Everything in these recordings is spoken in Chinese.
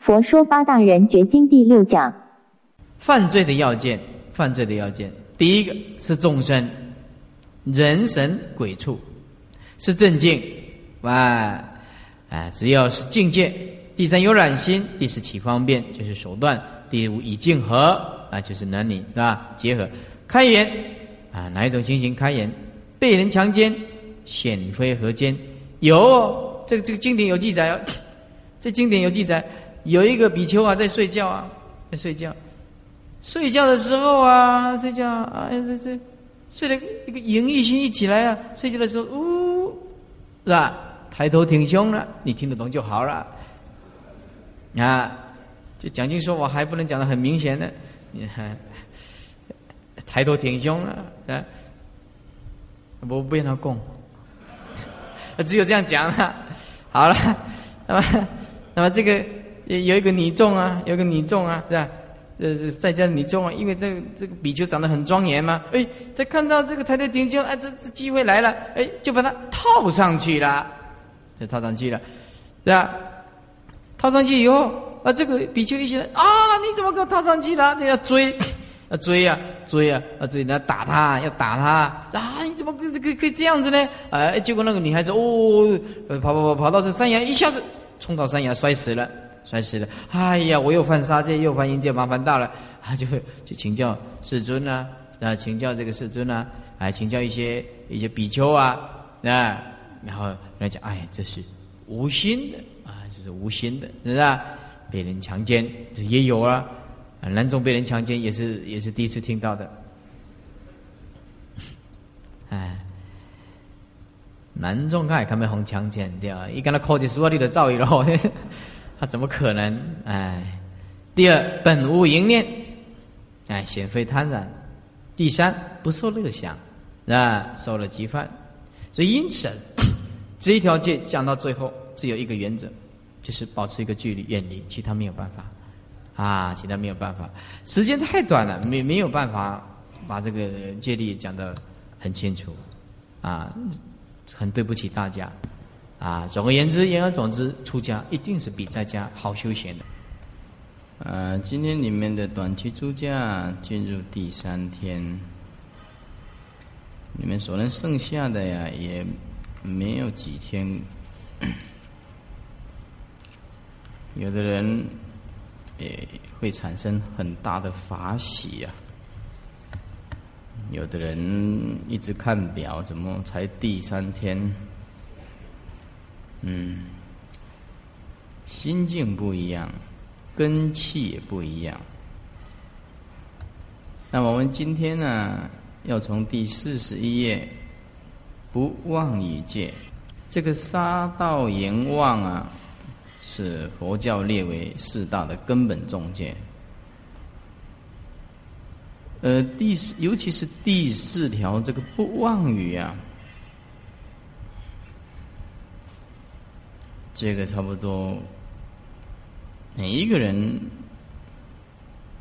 佛说八大人觉经第六讲，犯罪的要件，犯罪的要件，第一个是众生，人神鬼畜，是正境，哇，啊，只要是境界。第三有染心，第四起方便，就是手段。第五以境合，啊，就是男女是吧？结合开眼，啊，哪一种情形开眼？被人强奸，显非合奸，有这个这个经典有记载哦，这经典有记载，有一个比丘啊在睡觉啊，在睡觉，睡觉的时候啊，睡觉啊，这这睡了一个淫欲心一起来啊，睡觉的时候呜，是吧？抬头挺胸了，你听得懂就好了，啊，就讲经说我还不能讲的很明显的，你 看抬头挺胸了啊。我不跟他供，只有这样讲了。好了，那么，那么这个有一个女众啊，有一个女众啊，是吧？呃，在家女众啊，因为这这个比丘长得很庄严嘛，哎，他看到这个抬头挺胸，哎，这这机会来了，哎，就把它套上去了，就套上去了，是吧？套上去以后，啊，这个比丘一起来，啊，你怎么给我套上去了？这要追。要追呀，追呀，啊追！要打他，要打他！啊，你怎么可可可以这样子呢？哎，结果那个女孩子哦，跑跑跑跑到这山崖，一下子冲到山崖，摔死了，摔死了！哎呀，我又犯杀戒，又犯淫戒，麻烦大了！啊，就就请教世尊啊，啊，请教这个世尊啊，啊，请教一些一些比丘啊，啊，然后来讲，哎，这是无心的啊，这是无心的，是不是？被人强奸，这也有啊。啊，男众被人强奸也是也是第一次听到的，哎，男众他也看没红强奸对吧？一跟他靠近十万里的造诣了，他怎么可能？哎，第二本无淫念，哎，显非贪婪；第三不受乐想，啊，受了即犯。所以因此，这一条戒讲到最后只有一个原则，就是保持一个距离，远离，其他没有办法。啊，其他没有办法，时间太短了，没没有办法把这个戒律讲得很清楚，啊，很对不起大家，啊，总而言之，言而总之，出家一定是比在家好休闲的。呃，今天你们的短期出家进入第三天，你们所能剩下的呀，也没有几天，有的人。也会产生很大的法喜呀。有的人一直看表，怎么才第三天？嗯，心境不一样，根气也不一样。那我们今天呢，要从第四十一页不妄语戒，这个杀盗淫妄啊。是佛教列为四大的根本重戒。呃，第，尤其是第四条这个不妄语啊，这个差不多每一个人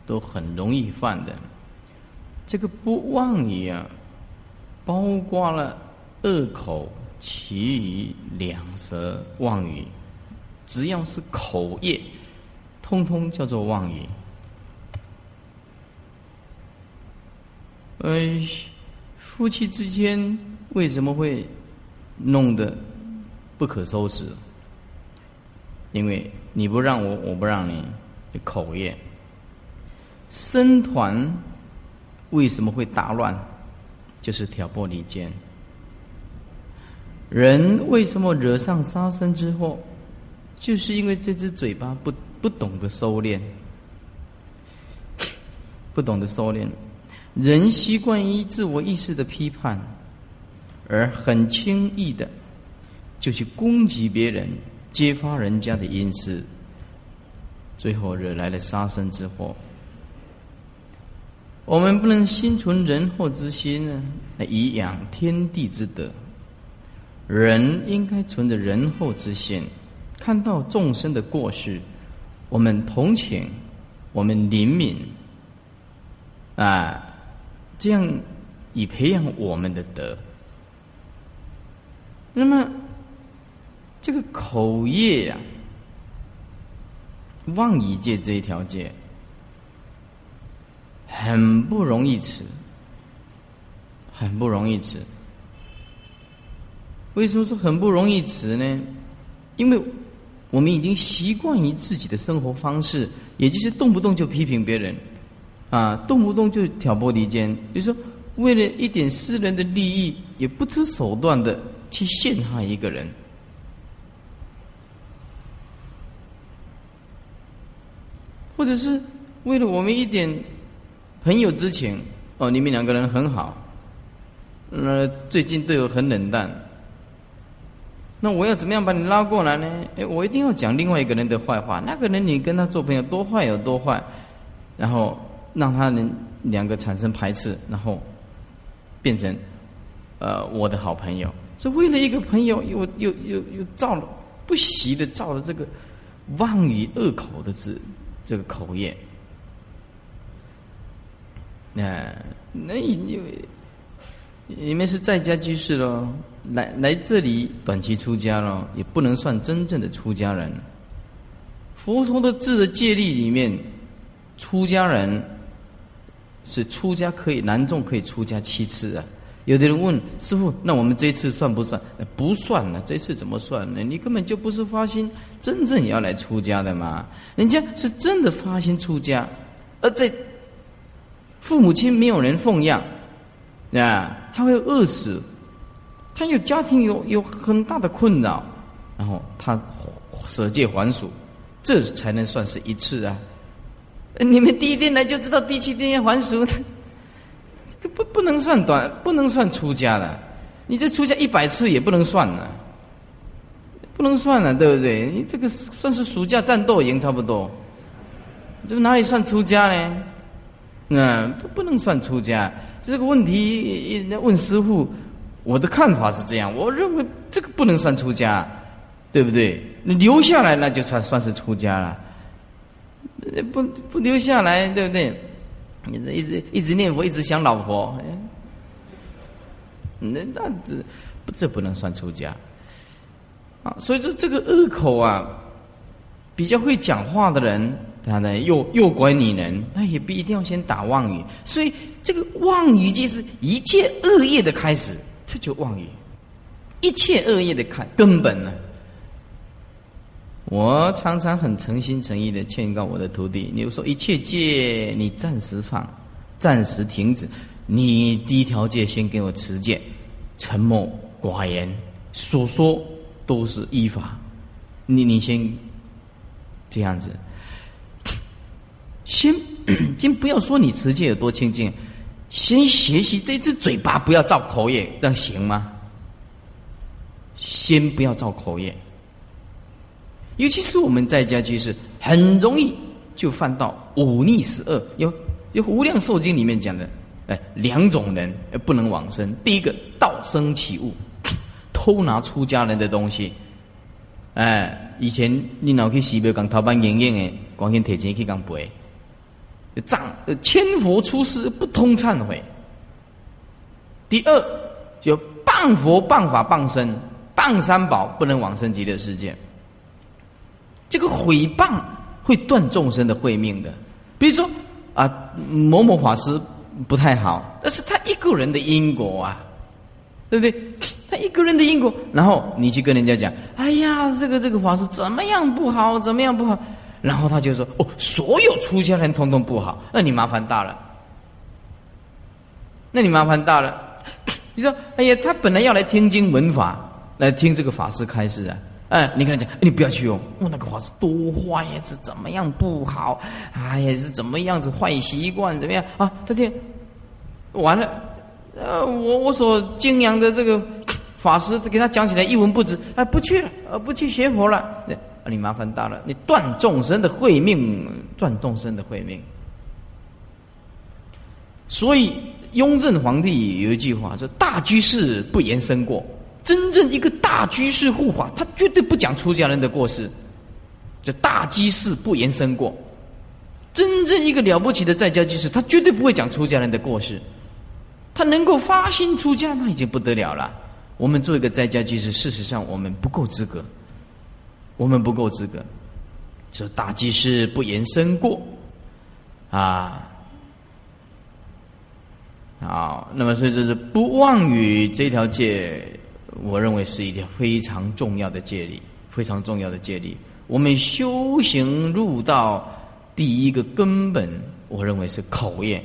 都很容易犯的。这个不妄语啊，包括了恶口、其余两舌妄语。只要是口业，通通叫做妄语。哎，夫妻之间为什么会弄得不可收拾？因为你不让我，我不让你，口业。僧团为什么会大乱？就是挑拨离间。人为什么惹上杀生之祸？就是因为这只嘴巴不不懂得收敛，不懂得收敛，人习惯于自我意识的批判，而很轻易的就去攻击别人，揭发人家的隐私，最后惹来了杀身之祸。我们不能心存仁厚之心呢，以养天地之德。人应该存着仁厚之心。看到众生的过失，我们同情，我们怜悯，啊，这样以培养我们的德。那么，这个口业呀，妄语界这一条戒很不容易持，很不容易持。为什么说很不容易持呢？因为我们已经习惯于自己的生活方式，也就是动不动就批评别人，啊，动不动就挑拨离间，就说为了一点私人的利益，也不择手段的去陷害一个人。或者是为了我们一点朋友之情哦，你们两个人很好，那最近对我很冷淡，那我要怎么样把你拉过来呢？哎，我一定要讲另外一个人的坏话，那个人你跟他做朋友多坏有多坏，然后让他能两个产生排斥，然后变成呃我的好朋友，是为了一个朋友又又又又造了不惜的造了这个妄语恶口的字。这个口业，那那因为你们是在家居士喽，来来这里短期出家喽，也不能算真正的出家人。佛陀的字的戒律里面，出家人是出家可以男众可以出家七次啊。有的人问师傅：“那我们这次算不算？”不算了，这次怎么算呢？你根本就不是发心真正要来出家的嘛。人家是真的发心出家，而在父母亲没有人奉养啊，他会饿死，他有家庭有有很大的困扰，然后他舍戒还俗，这才能算是一次啊。你们第一天来就知道第七天要还俗。不不能算短，不能算出家的。你这出家一百次也不能算呢，不能算了，对不对？你这个算是暑假战斗营差不多，这哪里算出家呢？嗯，不不能算出家。这个问题问师傅，我的看法是这样，我认为这个不能算出家，对不对？你留下来那就算算是出家了，不不留下来，对不对？你这一直一直念佛，一直想老婆，那那这这不能算出家啊！所以说这个恶口啊，比较会讲话的人，他呢诱诱拐女人，那也不一定要先打妄语。所以这个妄语就是一切恶业的开始，这就妄语，一切恶业的开根本呢。我常常很诚心诚意的劝告我的徒弟，你说一切戒你暂时放，暂时停止，你第一条戒先给我持戒，沉默寡言，所说都是依法，你你先这样子，先 先不要说你持戒有多清净，先学习这只嘴巴不要造口业，这样行吗？先不要造口业。尤其是我们在家居士，很容易就犯到忤逆十恶。有有《无量寿经》里面讲的，哎，两种人不能往生。第一个，道生起物，偷拿出家人的东西。哎，以前你老去西北讲逃班营业的，光天铁钱去讲背，藏千佛出世不通忏悔。第二，就谤佛、谤法、谤身、谤三宝，不能往生极乐世界。这个毁谤会断众生的慧命的，比如说啊，某某法师不太好，那是他一个人的因果啊，对不对？他一个人的因果，然后你去跟人家讲，哎呀，这个这个法师怎么样不好，怎么样不好，然后他就说，哦，所有出家人通通不好，那你麻烦大了，那你麻烦大了。你说，哎呀，他本来要来听经闻法，来听这个法师开示啊。哎，你跟他讲，你不要去用，我那个法是多坏呀，是怎么样不好？哎呀，是怎么样子坏习惯怎么样啊？他听完了，呃，我我所敬仰的这个法师，给他讲起来一文不值，哎，不去了，呃，不去学佛了，你麻烦大了，你断众生的慧命，断众生的慧命。所以雍正皇帝有一句话说：“大居士不言生过。”真正一个大居士护法，他绝对不讲出家人的过失。这大居士不言生过。真正一个了不起的在家居士，他绝对不会讲出家人的过失。他能够发心出家，那已经不得了了。我们做一个在家居士，事实上我们不够资格，我们不够资格。这大居士不言生过啊。好，那么所以这是不妄语这条戒，我认为是一条非常重要的戒律，非常重要的戒律。我们修行入道第一个根本，我认为是口业。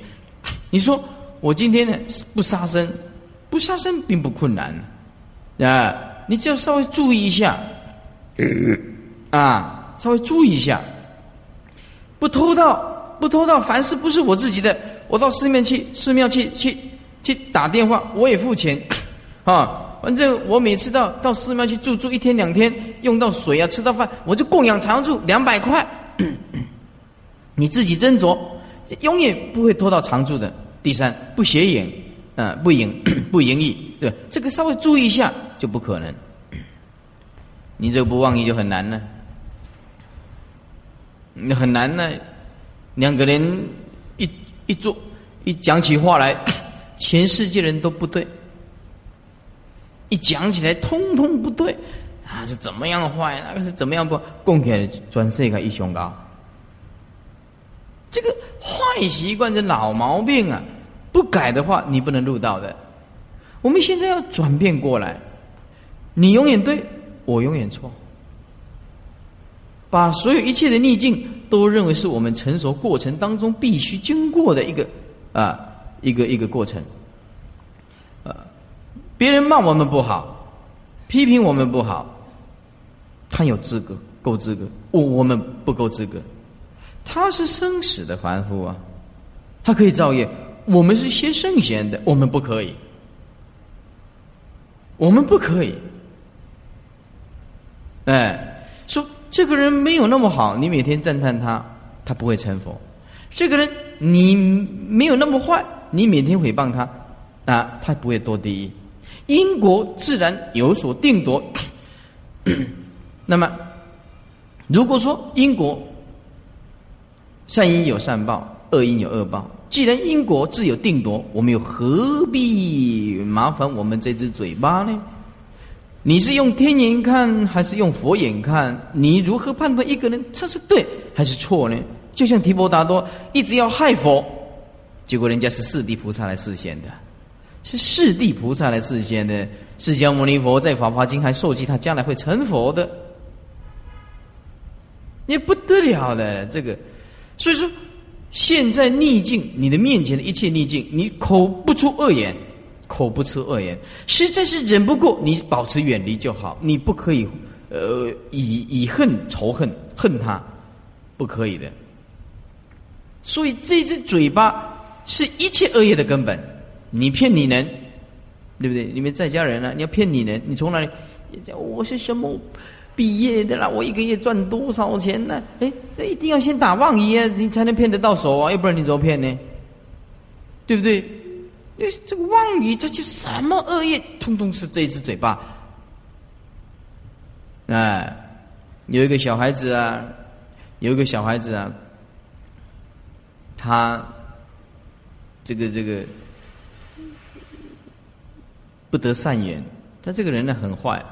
你说我今天呢不杀生，不杀生并不困难啊，你只要稍微注意一下，啊，稍微注意一下，不偷盗，不偷盗，凡事不是我自己的。我到寺庙去，寺庙去去去打电话，我也付钱，啊，反正我每次到到寺庙去住住一天两天，用到水啊，吃到饭，我就供养常住两百块，你自己斟酌，永远不会拖到常住的。第三，不邪淫，啊，不淫 不淫逸，对，这个稍微注意一下就不可能，你这个不妄意就很难了，那很难呢，两个人。一做一讲起话来，全世界人都不对。一讲起来，通通不对啊！是怎么样坏？那个是怎么样不？供给专设一个一胸高。这个坏习惯、的老毛病啊，不改的话，你不能入道的。我们现在要转变过来，你永远对，我永远错。把所有一切的逆境都认为是我们成熟过程当中必须经过的一个啊一个一个过程，别人骂我们不好，批评我们不好，他有资格够资格，我我们不够资格，他是生死的凡夫啊，他可以造业，我们是些圣贤的，我们不可以，我们不可以，哎，说。这个人没有那么好，你每天赞叹他，他不会成佛。这个人你没有那么坏，你每天诽谤他，啊，他不会堕地狱。因果自然有所定夺。那么，如果说因果善因有善报，恶因有恶报，既然因果自有定夺，我们又何必麻烦我们这只嘴巴呢？你是用天眼看还是用佛眼看？你如何判断一个人他是对还是错呢？就像提婆达多一直要害佛，结果人家是四地菩萨来示现的，是四地菩萨来示现的。释迦牟尼佛在《法华经》还授记他将来会成佛的，你不得了的这个。所以说，现在逆境，你的面前的一切逆境，你口不出恶言。口不出恶言，实在是忍不过，你保持远离就好。你不可以，呃，以以恨仇恨恨他，不可以的。所以这只嘴巴是一切恶业的根本。你骗你人，对不对？你们在家人呢？你要骗你人，你从哪里？我是什么毕业的啦？我一个月赚多少钱呢？哎，那一定要先打妄语啊，你才能骗得到手啊，要不然你怎么骗呢？对不对？因为这个妄语，这就什么恶业，通通是这一只嘴巴。哎，有一个小孩子啊，有一个小孩子啊，他这个这个不得善缘，他这个人呢很坏，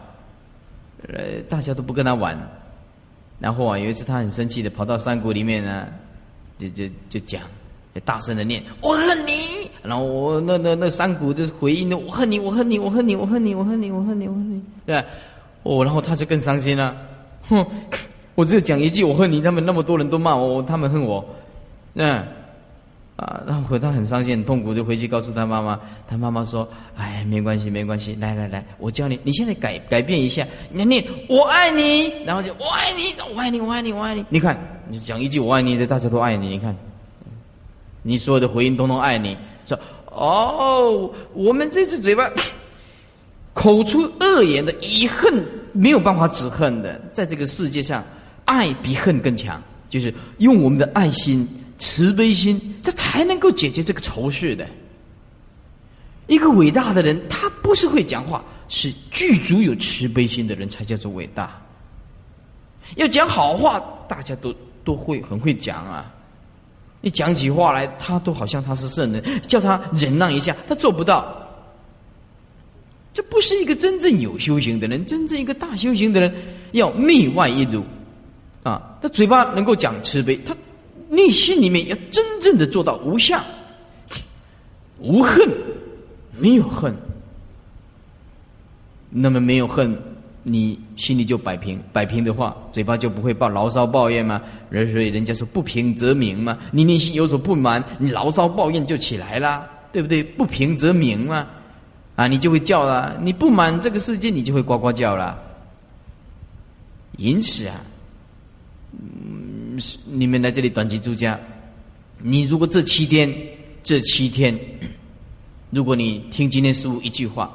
呃，大家都不跟他玩。然后啊，有一次他很生气的跑到山谷里面呢，就就就讲。大声的念：“我恨你！”然后我那那那山谷的回应呢：“我恨你，我恨你，我恨你，我恨你，我恨你，我恨你，我恨你。”对，哦，然后他就更伤心了。哼，我只有讲一句：“我恨你。”他们那么多人都骂我，他们恨我。嗯，啊，然后回他很伤心、很痛苦，就回去告诉他妈妈。他妈妈说：“哎，没关系，没关系，来来来，我教你，你现在改改变一下，你念我爱你，然后就我爱你，我爱你，我爱你，我爱你。你看，你讲一句我爱你的，大家都爱你。你看。”你所有的回应通通爱你，说哦，我们这只嘴巴口出恶言的，以恨没有办法止恨的，在这个世界上，爱比恨更强，就是用我们的爱心、慈悲心，这才能够解决这个仇视的。一个伟大的人，他不是会讲话，是具足有慈悲心的人才叫做伟大。要讲好话，大家都都会很会讲啊。你讲起话来，他都好像他是圣人，叫他忍让一下，他做不到。这不是一个真正有修行的人，真正一个大修行的人，要内外一如，啊，他嘴巴能够讲慈悲，他内心里面要真正的做到无相、无恨，没有恨。那么没有恨，你心里就摆平。摆平的话，嘴巴就不会抱牢骚抱怨嘛。人所以人家说不平则鸣嘛。你内心有所不满，你牢骚抱怨就起来啦，对不对？不平则鸣嘛，啊，你就会叫了。你不满这个世界，你就会呱呱叫了。因此啊，嗯，你们来这里短期住家，你如果这七天，这七天，如果你听今天师傅一句话。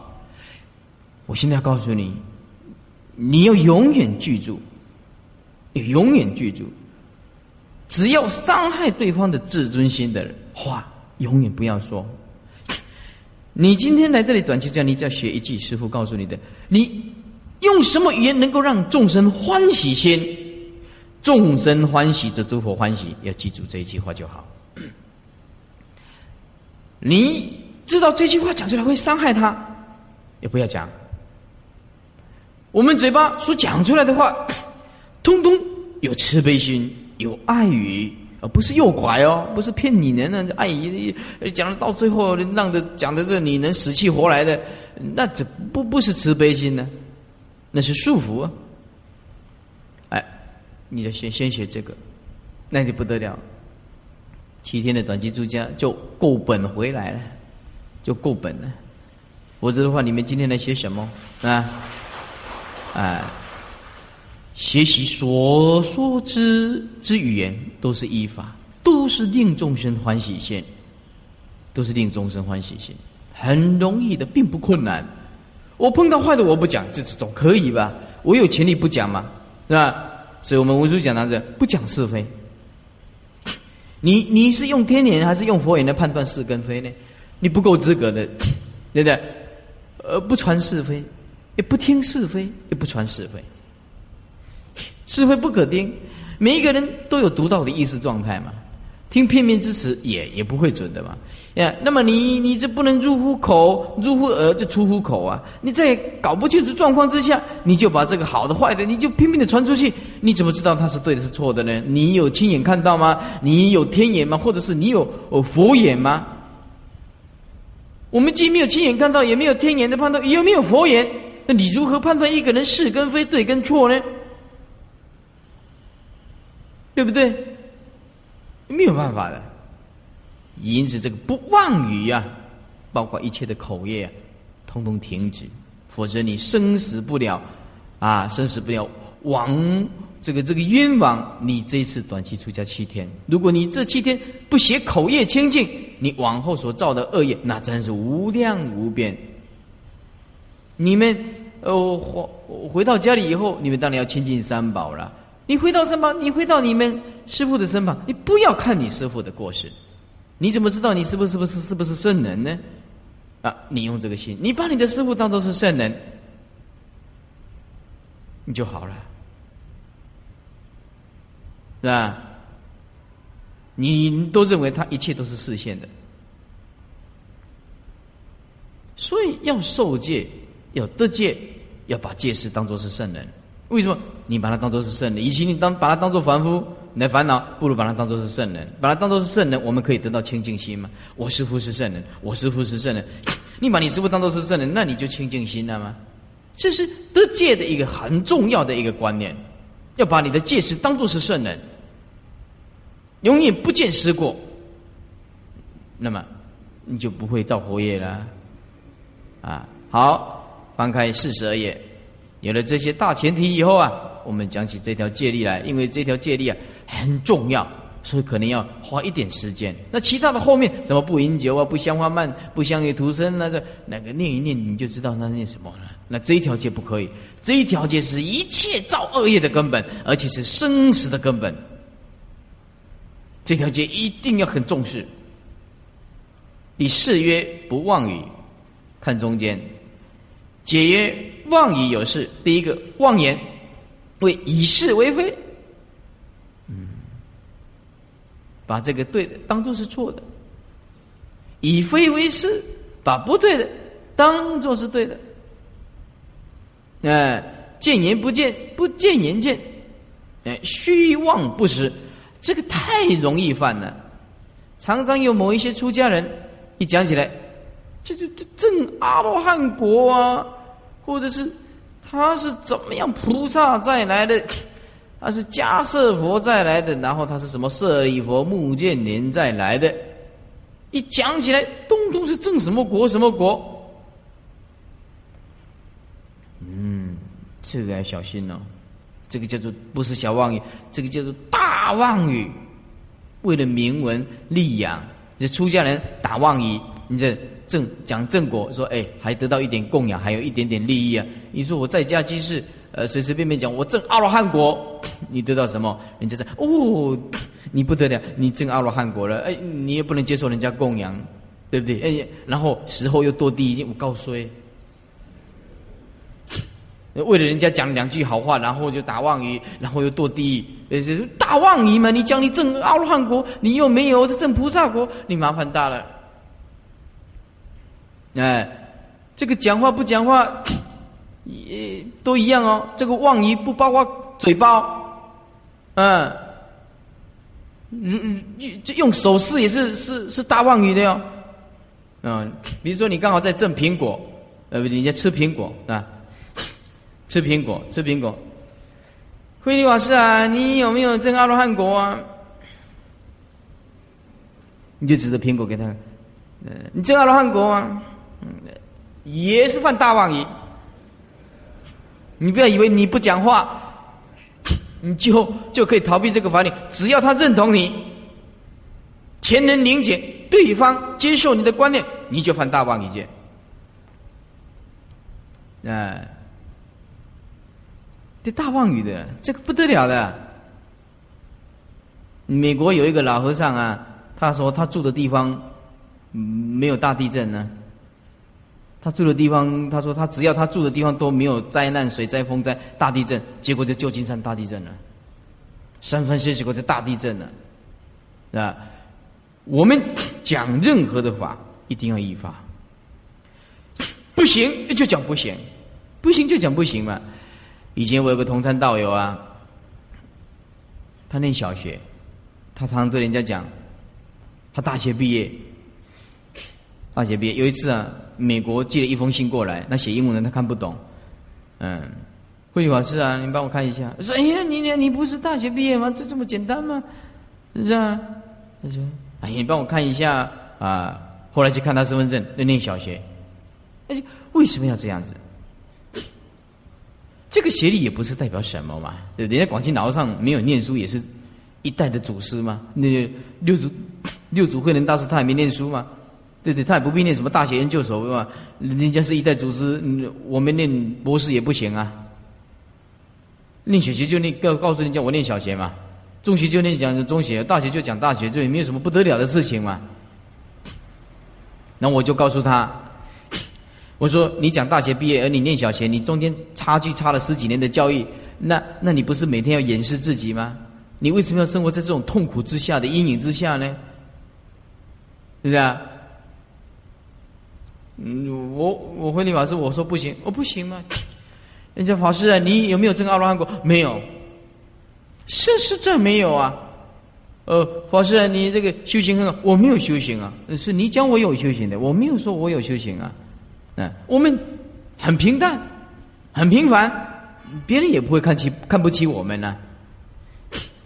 我现在要告诉你，你要永远记住，永远记住，只要伤害对方的自尊心的话，永远不要说。你今天来这里短期这样，你只要学一句师傅告诉你的，你用什么语言能够让众生欢喜心？众生欢喜，则诸佛欢喜。要记住这一句话就好。你知道这句话讲出来会伤害他，也不要讲。我们嘴巴所讲出来的话，通通有慈悲心，有爱语，而不是诱拐哦，不是骗你人的爱语，讲到最后让的讲的这你能死去活来的，那这不不是慈悲心呢？那是束缚啊！你就先先学这个，那就不得了。七天的短期住家就够本回来了，就够本了。否则的话，你们今天来学什么啊？哎，学习所说之之语言都是依法，都是令众生欢喜心，都是令众生欢喜心，很容易的，并不困难。我碰到坏的我不讲，这总可以吧？我有权利不讲嘛，是吧？所以我们文殊讲堂是不讲是非。你你是用天眼还是用佛眼来判断是跟非呢？你不够资格的，对不对？呃，不传是非。也不听是非，也不传是非，是非不可听。每一个人都有独到的意识状态嘛，听片面之词也也不会准的嘛。呀，那么你你这不能入乎口，入乎耳就出乎口啊！你在搞不清楚状况之下，你就把这个好的坏的，你就拼命的传出去，你怎么知道它是对的是错的呢？你有亲眼看到吗？你有天眼吗？或者是你有佛眼吗？我们既没有亲眼看到，也没有天眼的判断，有没有佛眼？那你如何判断一个人是跟非、对跟错呢？对不对？没有办法的。因此，这个不妄语啊，包括一切的口业啊，通通停止，否则你生死不了啊，生死不了，亡这个这个冤枉。你这次短期出家七天，如果你这七天不写口业清净，你往后所造的恶业，那真是无量无边。你们，呃，回回到家里以后，你们当然要亲近三宝了。你回到三宝，你回到你们师傅的身旁，你不要看你师傅的过失，你怎么知道你是不是不是是不是圣人呢？啊，你用这个心，你把你的师傅当做是圣人，你就好了，是吧？你都认为他一切都是视线的，所以要受戒。要得戒，要把戒师当做是圣人。为什么？你把他当做是圣人，与其你当把他当做凡夫你的烦恼，不如把它当作是圣人。把它当作是圣人，我们可以得到清净心吗？我师父是圣人，我师父是圣人。你把你师父当作是圣人，那你就清净心了吗？这是得戒的一个很重要的一个观念。要把你的戒师当作是圣人，永远不见失过，那么你就不会造活业了。啊，好。翻开四十二页，有了这些大前提以后啊，我们讲起这条戒律来，因为这条戒律啊很重要，所以可能要花一点时间。那其他的后面什么不饮酒啊、不香花漫、不香于徒生，那个那个念一念你就知道那念什么了。那这一条戒不可以，这一条戒是一切造恶业的根本，而且是生死的根本。这条戒一定要很重视。第四曰不妄语，看中间。解曰：妄语有事。第一个妄言，为以是为非。嗯，把这个对的当做是错的；以非为是，把不对的当做是对的。哎，见言不见，不见言见。哎，虚妄不实，这个太容易犯了。常常有某一些出家人一讲起来，这这这正阿罗汉果啊，或者是他是怎么样菩萨再来的，他是迦叶佛再来的，然后他是什么舍利佛、目犍连再来的，一讲起来，东东是正什么国什么国。嗯，这个要小心哦，这个叫做不是小妄语，这个叫做大妄语。为了名闻利养，这出家人打妄语，你这正讲正果，说哎，还得到一点供养，还有一点点利益啊！你说我在家居士，呃，随随便便讲我正阿罗汉果，你得到什么？人家说哦，你不得了，你正阿罗汉果了，哎，你也不能接受人家供养，对不对？哎，然后时候又堕地狱，我告诉你。为了人家讲两句好话，然后就打妄语，然后又堕地狱，呃，大妄语嘛！你讲你正阿罗汉国，你又没有这正菩萨国，你麻烦大了。哎，这个讲话不讲话，也都一样哦。这个妄语不包括嘴巴，嗯，嗯嗯，用手势也是是是大妄语的哟。嗯，比如说你刚好在挣苹果，呃，人家吃苹果啊。吃苹果，吃苹果。慧利法师啊，你有没有证阿罗汉果啊？你就指着苹果给他，呃，你证阿罗汉果吗？嗯，也是犯大妄语。你不要以为你不讲话，你就就可以逃避这个法律。只要他认同你，钱能理解对方接受你的观念，你就犯大妄语戒。哎。大妄语的，这个不得了的。美国有一个老和尚啊，他说他住的地方没有大地震呢。他住的地方，他说他只要他住的地方都没有灾难、水灾、风灾、大地震，结果就旧金山大地震了，三藩市结果就大地震了，啊！我们讲任何的法，一定要依法，不行就讲不行，不行就讲不行嘛。以前我有个同参道友啊，他念小学，他常常对人家讲，他大学毕业，大学毕业有一次啊，美国寄了一封信过来，那写英文的他看不懂，嗯，慧法师啊，你帮我看一下，说哎呀，你你你不是大学毕业吗？这这么简单吗？是啊，他说，哎呀，你帮我看一下啊，后来去看他身份证，那念小学，而且，为什么要这样子？这个学历也不是代表什么嘛，对不对？人家广清老和尚没有念书，也是一代的祖师嘛。那六祖六祖慧能大师他也没念书嘛，对对？他也不必念什么大学研究所嘛。人家是一代祖师，我们念博士也不行啊。念小学就念告告诉人家我念小学嘛，中学就念讲中学，大学就讲大学，这也没有什么不得了的事情嘛。那我就告诉他。我说：“你讲大学毕业，而你念小学，你中间差距差了十几年的教育，那那你不是每天要掩饰自己吗？你为什么要生活在这种痛苦之下的阴影之下呢？是不是啊？嗯，我我回你法师，我说不行，我不行吗？人家法师啊，你有没有证阿罗汉果？没有，是是这没有啊。呃，法师啊，你这个修行很好，我没有修行啊，是你讲我有修行的，我没有说我有修行啊。”嗯，我们很平淡，很平凡，别人也不会看起看不起我们呢，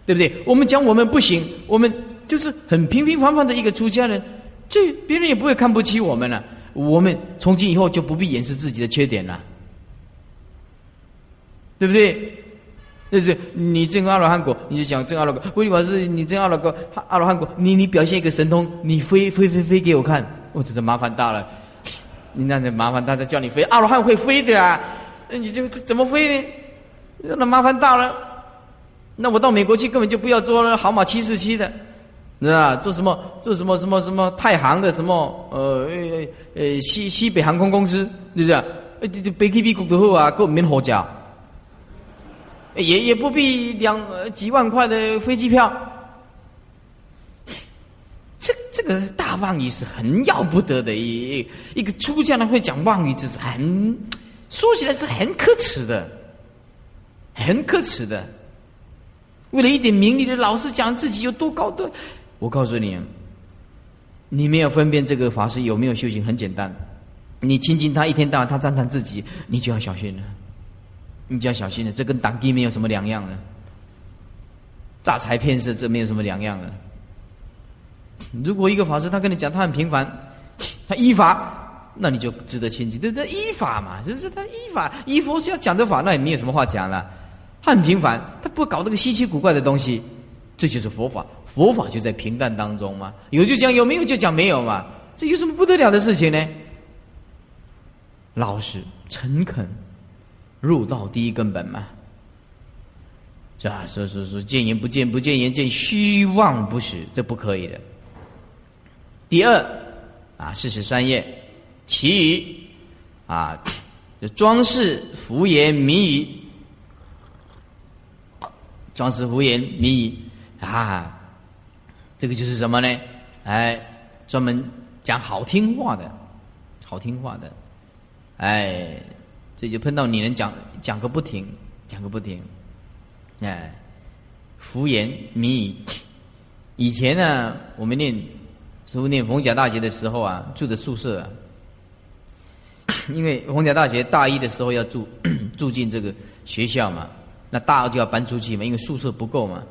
对不对？我们讲我们不行，我们就是很平平凡凡的一个出家人，这别人也不会看不起我们了。我们从今以后就不必掩饰自己的缺点了，对不对？就是你证阿罗汉果，你就讲证阿罗果；，为什么是你证阿罗果？阿罗汉果，你你表现一个神通，你飞飞飞飞给我看，我真的麻烦大了。你那就麻烦大家叫你飞，阿罗汉会飞的啊，那你就怎么飞呢？那麻烦大了。那我到美国去根本就不要坐那好马七四七的，是吧？做什么？做什么？什么什么太行的什么？呃呃呃西西北航空公司，对不对？呃这这飞机比国都好啊，够免火价，也也不必两几万块的飞机票。这这个大妄语是很要不得的，一一个出家人会讲妄语，这是很说起来是很可耻的，很可耻的。为了一点名利的，老是讲自己有多高端。我告诉你，你没有分辨这个法师有没有修行，很简单。你亲近他一天到晚，他赞叹自己，你就要小心了。你就要小心了，这跟党地没有什么两样了。诈财骗色，这没有什么两样了。如果一个法师他跟你讲他很平凡，他依法，那你就值得亲近。对不对，依法嘛，就是他依法依佛是要讲的法，那也没有什么话讲了。他很平凡，他不搞这个稀奇古怪的东西，这就是佛法。佛法就在平淡当中嘛，有就讲有，没有就讲没有嘛，这有什么不得了的事情呢？老实诚恳，入道第一根本嘛，是吧？说说说见言不见，不见言见虚妄不实，这不可以的。第二啊，四十三页，其余啊，装饰敷衍谜语，装饰敷衍谜语啊，这个就是什么呢？哎，专门讲好听话的，好听话的。哎，这就碰到你能讲讲个不停，讲个不停，哎，敷衍迷语。以前呢，我们念师傅念逢甲大学的时候啊，住的宿舍，啊，因为逢甲大学大一的时候要住住进这个学校嘛，那大二就要搬出去嘛，因为宿舍不够嘛。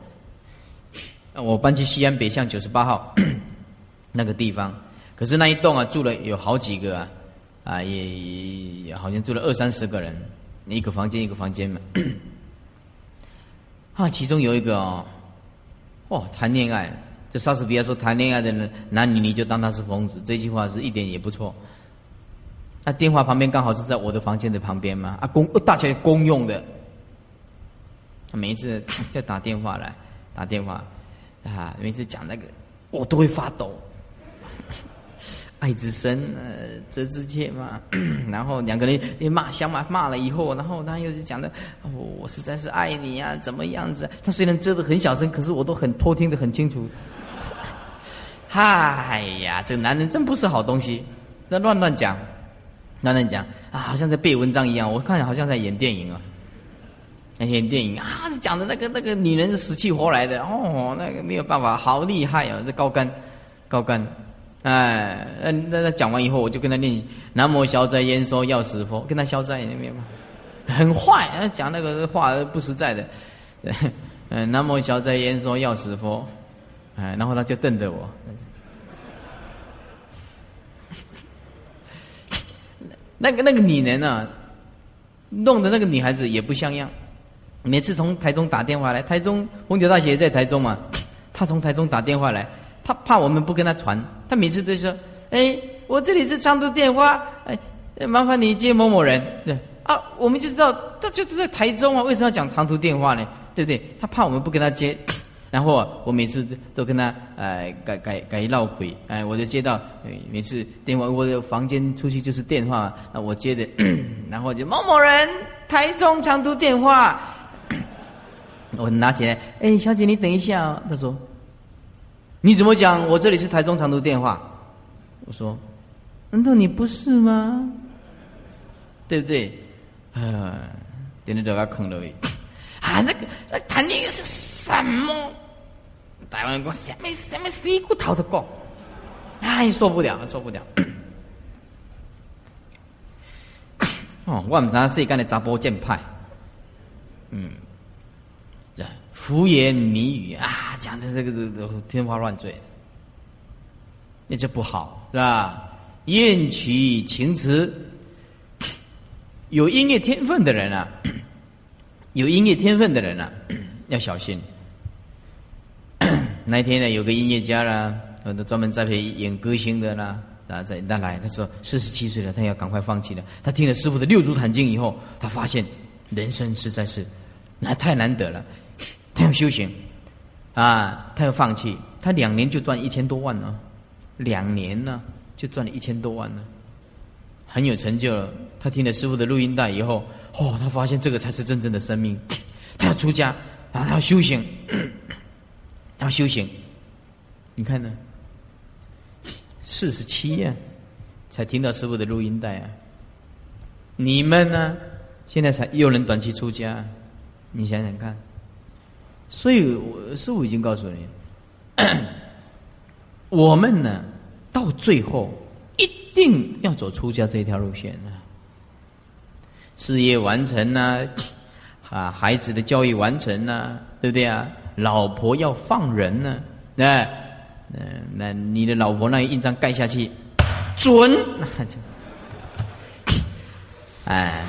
我搬去西安北巷九十八号 那个地方，可是那一栋啊，住了有好几个啊。啊，也也好像住了二三十个人，一个房间一个房间嘛。啊，其中有一个哦，哦，谈恋爱，这莎士比亚说谈恋爱的人，男女你就当他是疯子，这句话是一点也不错。那电话旁边刚好是在我的房间的旁边嘛，啊，公大家公用的。他每一次在打电话来打电话，啊，每次讲那个，我都会发抖。爱之深，呃，责之切嘛。然后两个人也骂，相骂骂了以后，然后他又是讲的，我我实在是爱你呀，怎么样子？他虽然遮的很小声，可是我都很偷听的很清楚。嗨呀，这个男人真不是好东西，那乱乱讲，乱乱讲啊，好像在背文章一样。我看好像在演电影啊，那些电影啊，讲的那个那个女人是死去活来的哦，那个没有办法，好厉害哦，这高干，高干。哎，那那讲完以后，我就跟他念南无消灾延寿药师佛，跟他消灾，你明白吗？很坏，讲那个话不实在的。嗯，南无消灾延寿药师佛，哎，然后他就瞪着我。那个那个女人啊，弄的那个女孩子也不像样。每次从台中打电话来，台中红桥大学在台中嘛，她从台中打电话来。他怕我们不跟他传，他每次都说：“哎，我这里是长途电话，哎，麻烦你接某某人。”对啊，我们就知道他就是在台中啊，为什么要讲长途电话呢？对不对？他怕我们不跟他接，然后我每次都跟他哎改改改闹鬼，哎，我就接到每次电话，我的房间出去就是电话，那我接的，然后就某某人台中长途电话，我拿起来，哎，小姐你等一下，他说。你怎么讲？我这里是台中长途电话。我说，难道你不是吗？对不对？啊，点点都要坑了喂！啊，那个那谈恋爱是什么？台湾人讲什么什么死骨头的讲，哎，受不了，受不了。哦，我唔知世间的查甫剑派，嗯。胡言谜语啊，讲的这个这个天花乱坠，那就不好是吧？艳曲情词，有音乐天分的人啊，有音乐天分的人啊，要小心。那天呢，有个音乐家啦，呃，专门栽培演歌星的啦，啊，在那来，他说四十七岁了，他要赶快放弃了。他听了师傅的六祖坛经以后，他发现人生实在是那太难得了。他要修行，啊，他要放弃，他两年就赚一千多万呢，两年呢就赚了一千多万呢，很有成就了。他听了师傅的录音带以后，哦，他发现这个才是真正的生命。他要出家，啊，他要修行，他要修行。你看呢？四十七呀，才听到师傅的录音带啊。你们呢？现在才又能短期出家，你想想看。所以我师傅已经告诉你，我们呢，到最后一定要走出家这条路线呢。事业完成呢，啊，孩子的教育完成呢，对不对啊？老婆要放人呢，哎，嗯，那你的老婆那印章盖下去，准，那就，哎。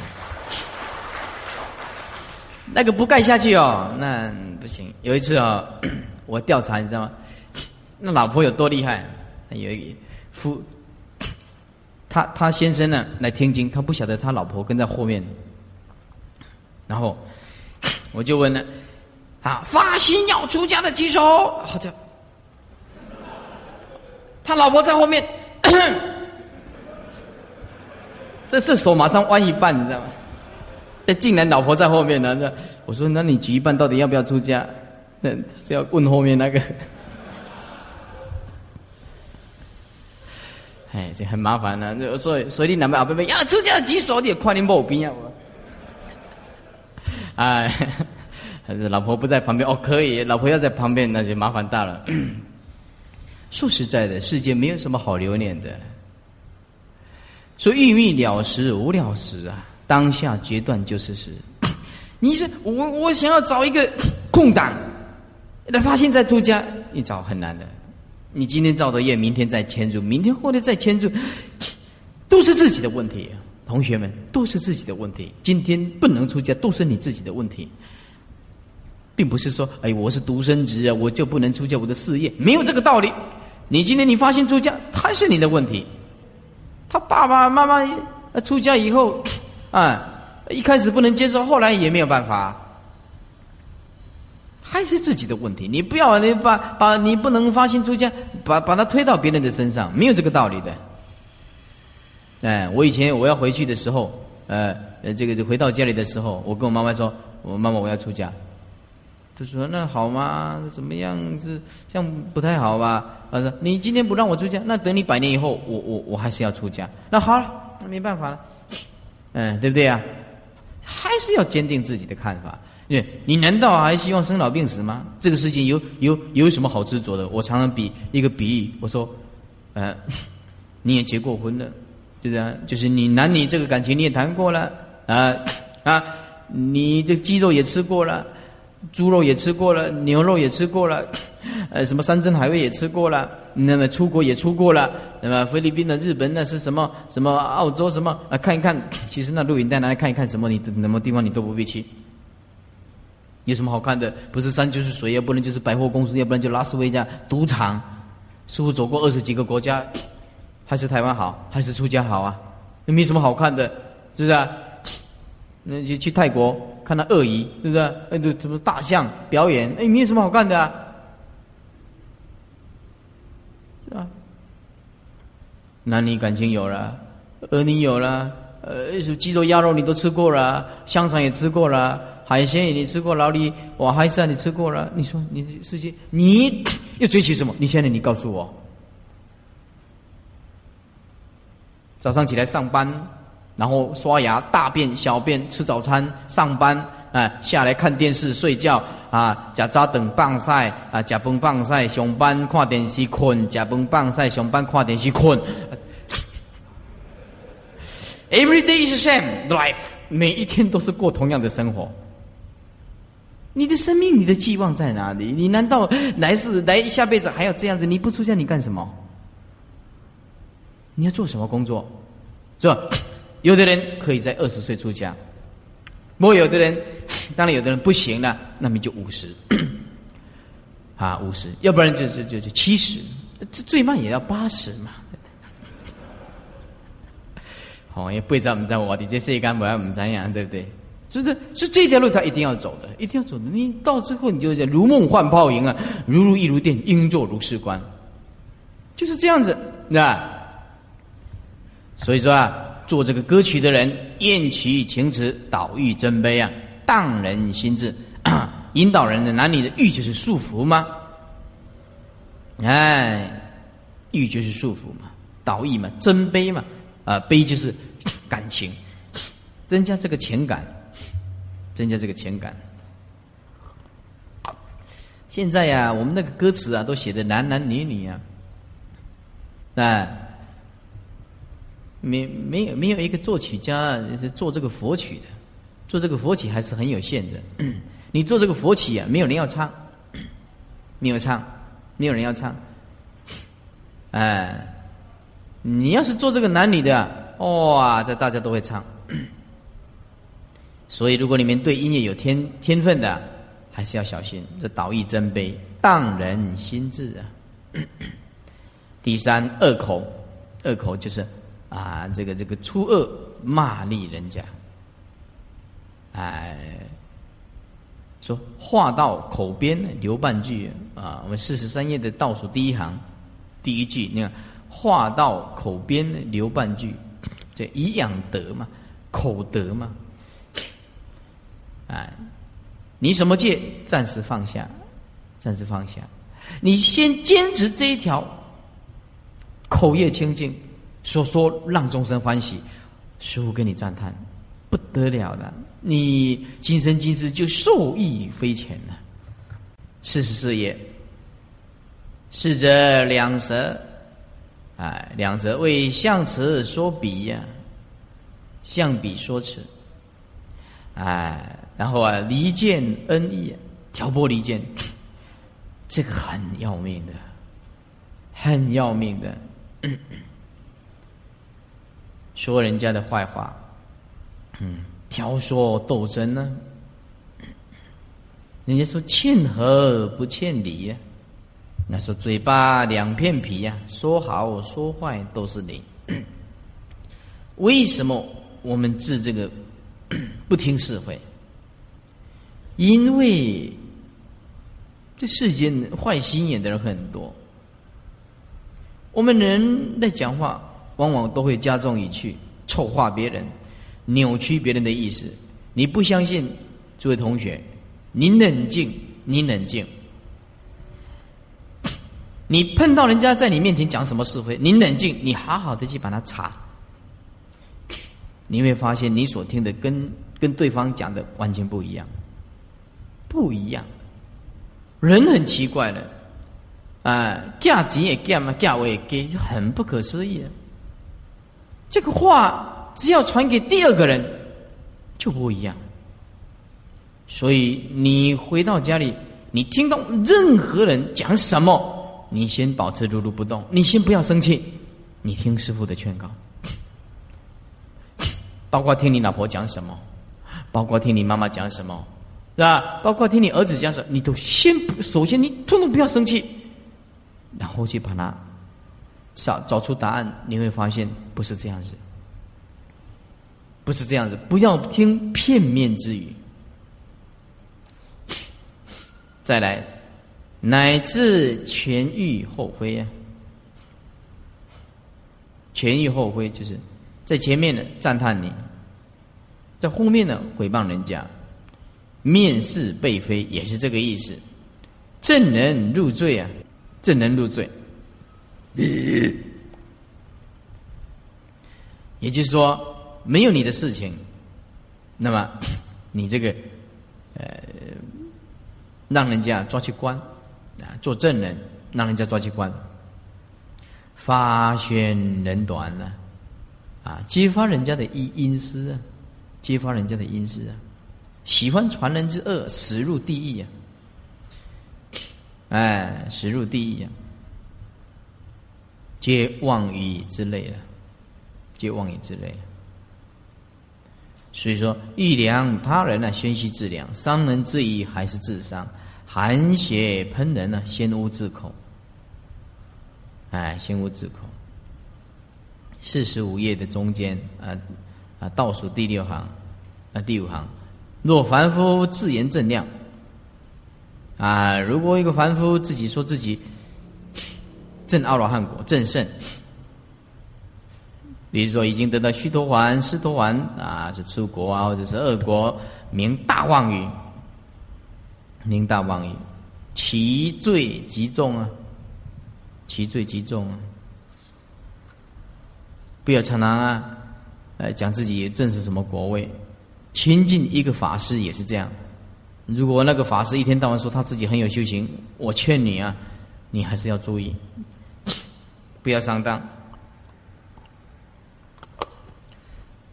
那个不盖下去哦，那不行。有一次啊，我调查你知道吗？那老婆有多厉害？有一夫，他他先生呢来天津，他不晓得他老婆跟在后面。然后 我就问了，啊，发心要出家的举手，好像他老婆在后面，这这手马上弯一半，你知道吗？竟然老婆在后面呢！这我说，那你举一半到底要不要出家？那是要问后面那个。哎，这很麻烦呢。所以，所以你男朋友贝贝要出家举手，你也快点毛病啊！我。哎，老婆不在旁边哦，可以。老婆要在旁边，那就麻烦大了。说实在的，世界没有什么好留恋的。说欲觅了时无了时啊。当下决断就是 是，你是我我想要找一个 空档来发现在出家，你找很难的。你今天造的业，明天再迁入，明天后天再迁入，都是自己的问题。同学们，都是自己的问题。今天不能出家，都是你自己的问题，并不是说，哎，我是独生子啊，我就不能出家，我的事业没有这个道理。你今天你发现出家，他是你的问题。他爸爸妈妈出家以后。啊，一开始不能接受，后来也没有办法，还是自己的问题。你不要你把把你不能发心出家，把把它推到别人的身上，没有这个道理的。哎，我以前我要回去的时候，呃呃，这个回到家里的时候，我跟我妈妈说，我妈妈我要出家，她说那好吗？怎么样子？这样不太好吧？她说你今天不让我出家，那等你百年以后，我我我还是要出家。那好了，那没办法了。嗯，对不对啊？还是要坚定自己的看法。你，你难道还希望生老病死吗？这个事情有有有什么好执着的？我常常比一个比喻，我说，呃，你也结过婚了，对不对？就是你男女这个感情你也谈过了啊啊，你这鸡肉也吃过了，猪肉也吃过了，牛肉也吃过了，呃，什么山珍海味也吃过了。那么出国也出过了，那么菲律宾的、日本那是什么？什么澳洲什么？啊，看一看，其实那录影带拿来看一看，什么你什么地方你都不必去。有什么好看的？不是山就是水，要不然就是百货公司，要不然就拉斯维加赌场。师傅走过二十几个国家，还是台湾好，还是出家好啊？也没什么好看的，是不是啊？那就去泰国看那鳄鱼，是不是？哎，这什么大象表演？哎，没有什么好看的啊。啊，男女感情有了，儿女有了，呃，什么鸡肉鸭肉你都吃过了，香肠也吃过了，海鲜也你吃过，老李我海参你吃过了，你说你世界你又追求什么？你现在你告诉我，早上起来上班，然后刷牙、大便、小便、吃早餐、上班。啊，下来看电视睡觉啊，食早顿放晒啊，食饭放晒，上班看电视困，食饭放晒，上班看电视困。Every day is the same life，每一天都是过同样的生活。你的生命，你的寄望在哪里？你难道来世来下辈子还要这样子？你不出家，你干什么？你要做什么工作？是吧？有的人可以在二十岁出家。莫有的人，当然有的人不行了，那么就五十，啊五十，要不然就是就是七十，这最慢也要八十嘛。好，也不知道我们在我的这世间不要我们怎样，对不对？所以这，所以这条路他一定要走的，一定要走的。你到最后，你就是如梦幻泡影啊，如如一如电，应作如是观，就是这样子，那所以说啊。做这个歌曲的人，厌其情词，倒欲真悲啊，荡人心智，引导人的男女的欲就是束缚吗？哎，欲就是束缚嘛，导欲嘛，真悲嘛，啊，悲就是感情，增加这个情感，增加这个情感。现在呀，我们那个歌词啊，都写的男男女女啊，哎，没没有没有一个作曲家是做这个佛曲的，做这个佛曲还是很有限的。你做这个佛曲啊，没有人要唱，没有唱，没有人要唱。哎，你要是做这个男女的，哇，这大家都会唱。所以，如果你们对音乐有天天分的，还是要小心，这导意真悲，荡人心智啊。第三，恶口，恶口就是啊，这个这个出恶骂立人家，哎，说话到口边留半句啊。我们四十三页的倒数第一行，第一句，你看话到口边留半句，这以养德嘛，口德嘛。哎，你什么戒？暂时放下，暂时放下。你先坚持这一条，口业清净，说说让众生欢喜，师傅跟你赞叹，不得了的，你今生今世就受益匪浅了。四十四页，是则两舌，哎，两舌为相持说比呀，相比说辞，哎。然后啊，离间恩义，挑拨离间，这个很要命的，很要命的。说人家的坏话，嗯，挑唆斗争呢。人家说欠和不欠理呀，那说嘴巴两片皮呀，说好说坏都是理。为什么我们治这个不听是非？因为这世间坏心眼的人很多，我们人在讲话，往往都会加重语气，丑化别人，扭曲别人的意思。你不相信，诸位同学，你冷静，你冷静。你碰到人家在你面前讲什么是非，你冷静，你好好的去把它查，你会发现你所听的跟跟对方讲的完全不一样。不一样，人很奇怪的，啊，价钱也价嘛，价位也给，很不可思议。这个话只要传给第二个人，就不一样。所以你回到家里，你听到任何人讲什么，你先保持如如不动，你先不要生气，你听师傅的劝告，包括听你老婆讲什么，包括听你妈妈讲什么。是吧？包括听你儿子讲什么，你都先首先你通通不要生气，然后去把它找找出答案。你会发现不是这样子，不是这样子。不要听片面之语。再来，乃至痊愈后悔啊！痊愈后悔就是在前面呢赞叹你，在后面呢诽谤人家。面是背非也是这个意思，正人入罪啊，正人入罪。也就是说，没有你的事情，那么你这个呃，让人家抓去关啊，做证人，让人家抓去关，发宣人短了啊，揭发人家的阴阴私啊，揭发人家的阴私啊。喜欢传人之恶，死入地狱啊！哎，死入地狱啊！皆妄语之类的，皆妄语之类。所以说，欲量他人呢，先须自量；伤人之意，还是自伤。含血喷人呢，先污自口。哎，先污自口。四十五页的中间啊啊，倒数第六行啊，第五行。若凡夫自言正量，啊，如果一个凡夫自己说自己正阿罗汉果正圣，比如说已经得到须陀环、斯陀环啊，是出国啊，或者是恶国，名大妄语，名大妄语，其罪极重啊，其罪极重啊，不要常常啊，呃，讲自己正是什么国位。亲近一个法师也是这样，如果那个法师一天到晚说他自己很有修行，我劝你啊，你还是要注意，不要上当。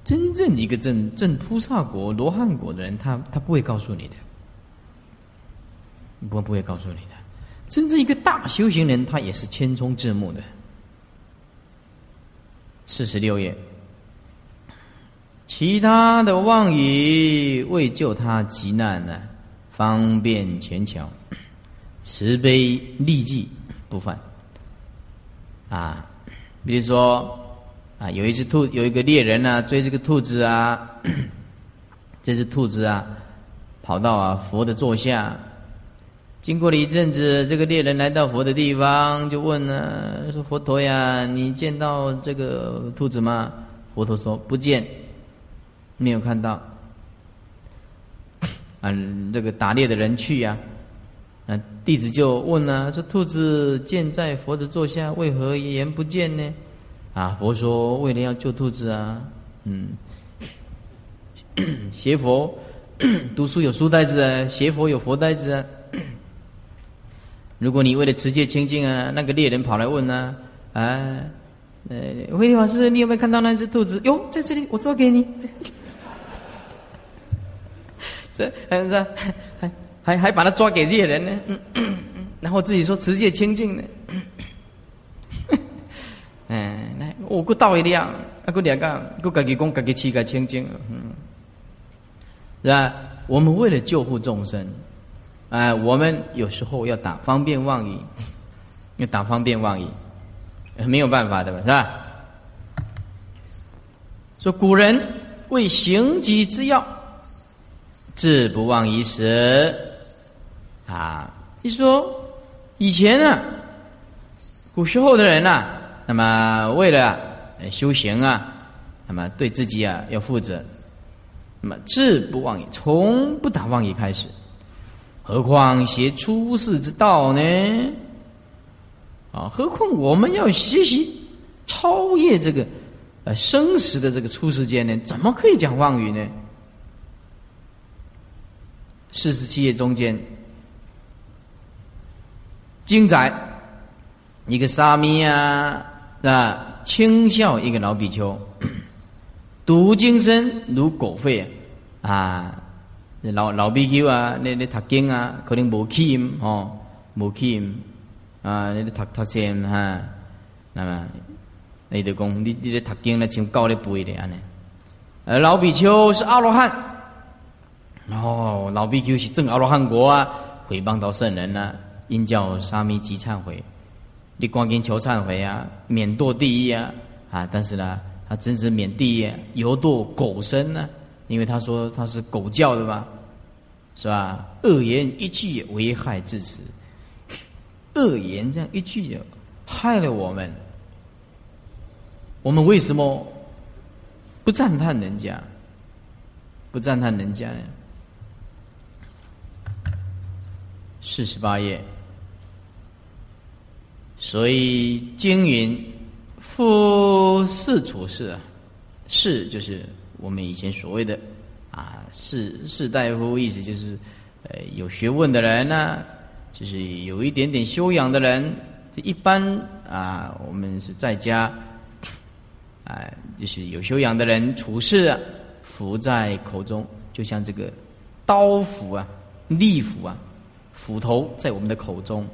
真正一个正正菩萨果、罗汉果的人，他他不会告诉你的，不不会告诉你的。真正一个大修行人，他也是千冲至目的。四十六页，其他的妄语为救他急难呢，方便权巧，慈悲利济不犯。啊，比如说。啊，有一只兔，有一个猎人呢，追这个兔子啊。这只兔子啊，跑到啊佛的座下。经过了一阵子，这个猎人来到佛的地方，就问呢，说：“佛陀呀，你见到这个兔子吗？”佛陀说：“不见，没有看到。”嗯，这个打猎的人去呀，那弟子就问呢，说：“兔子见在佛的座下，为何言不见呢？”啊，佛说为了要救兔子啊，嗯，邪佛 读书有书呆子啊，邪佛有佛呆子啊。如果你为了持戒清净啊，那个猎人跑来问呢，啊，呃，慧法师，你有没有看到那只兔子？哟，在这里，我抓给你。这还还还还把它抓给猎人呢，然后自己说持戒清净呢。我过倒一量，啊，过两个，过家己讲家己气个清净，嗯，是吧？我们为了救护众生，哎，我们有时候要打方便妄语，要打方便妄语，没有办法的嘛，是吧？说古人为行己之要，志不忘一时，啊，你说以前啊，古时候的人呐。那么，为了修行啊，那么对自己啊要负责。那么，志不忘也，从不打妄语开始，何况学出世之道呢？啊，何况我们要学习超越这个呃生死的这个出世间呢？怎么可以讲妄语呢？四十七页中间，经载一个沙弥啊。那轻笑一个老比丘，读经声如狗吠啊！老老比丘啊，你你读经啊，可能无气音哦，无气音啊，你读读声哈，那么你就讲你你咧读经咧像狗咧背咧安尼。而老比丘是阿罗汉，哦，老比丘是正阿罗汉国啊，诽谤到圣人呢，应叫沙弥即忏悔。你赶紧求忏悔啊，免堕地狱啊！啊，但是呢，他真是免地狱，犹堕狗身呢，因为他说他是狗叫的嘛，是吧？恶言一句危害至此，恶言这样一句就害了我们。我们为什么不赞叹人家？不赞叹人家呢？四十八页。所以经云：“夫士处事啊，士就是我们以前所谓的啊士士大夫，意思就是呃有学问的人呢，就是有一点点修养的人。一般啊，我们是在家啊，就是有修养的人处事啊，福在口中，就像这个刀斧啊、利斧啊、斧头在我们的口中。”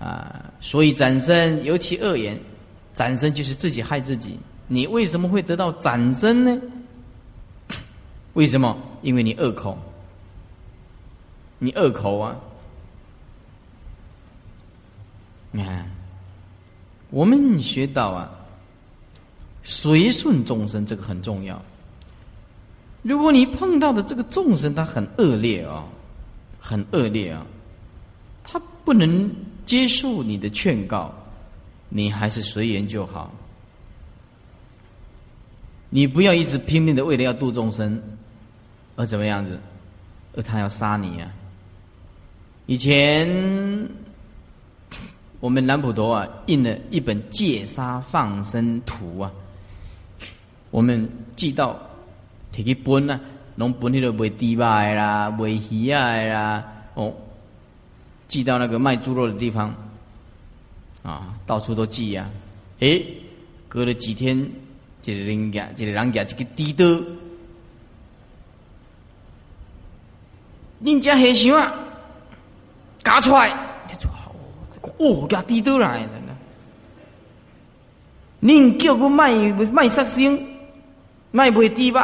啊，所以斩身尤其恶言，斩身就是自己害自己。你为什么会得到斩身呢？为什么？因为你恶口，你恶口啊！你看，我们学到啊，随顺众生这个很重要。如果你碰到的这个众生他很恶劣啊，很恶劣啊，他不能。接受你的劝告，你还是随缘就好。你不要一直拼命的为了要度众生，而怎么样子，而他要杀你啊！以前我们南普陀啊印了一本戒杀放生图啊，我们寄到提给奔啊，拢本迄个卖猪肉的啦，卖鱼啊的啦，哦，寄到那个卖猪肉的地方，啊，到处都寄呀。诶，隔了几天，一个人家，一个人家，一个猪刀，恁家黑熊啊，夹出来，哦，夹猪刀来了，恁叫我卖卖杀生，卖卖猪肉。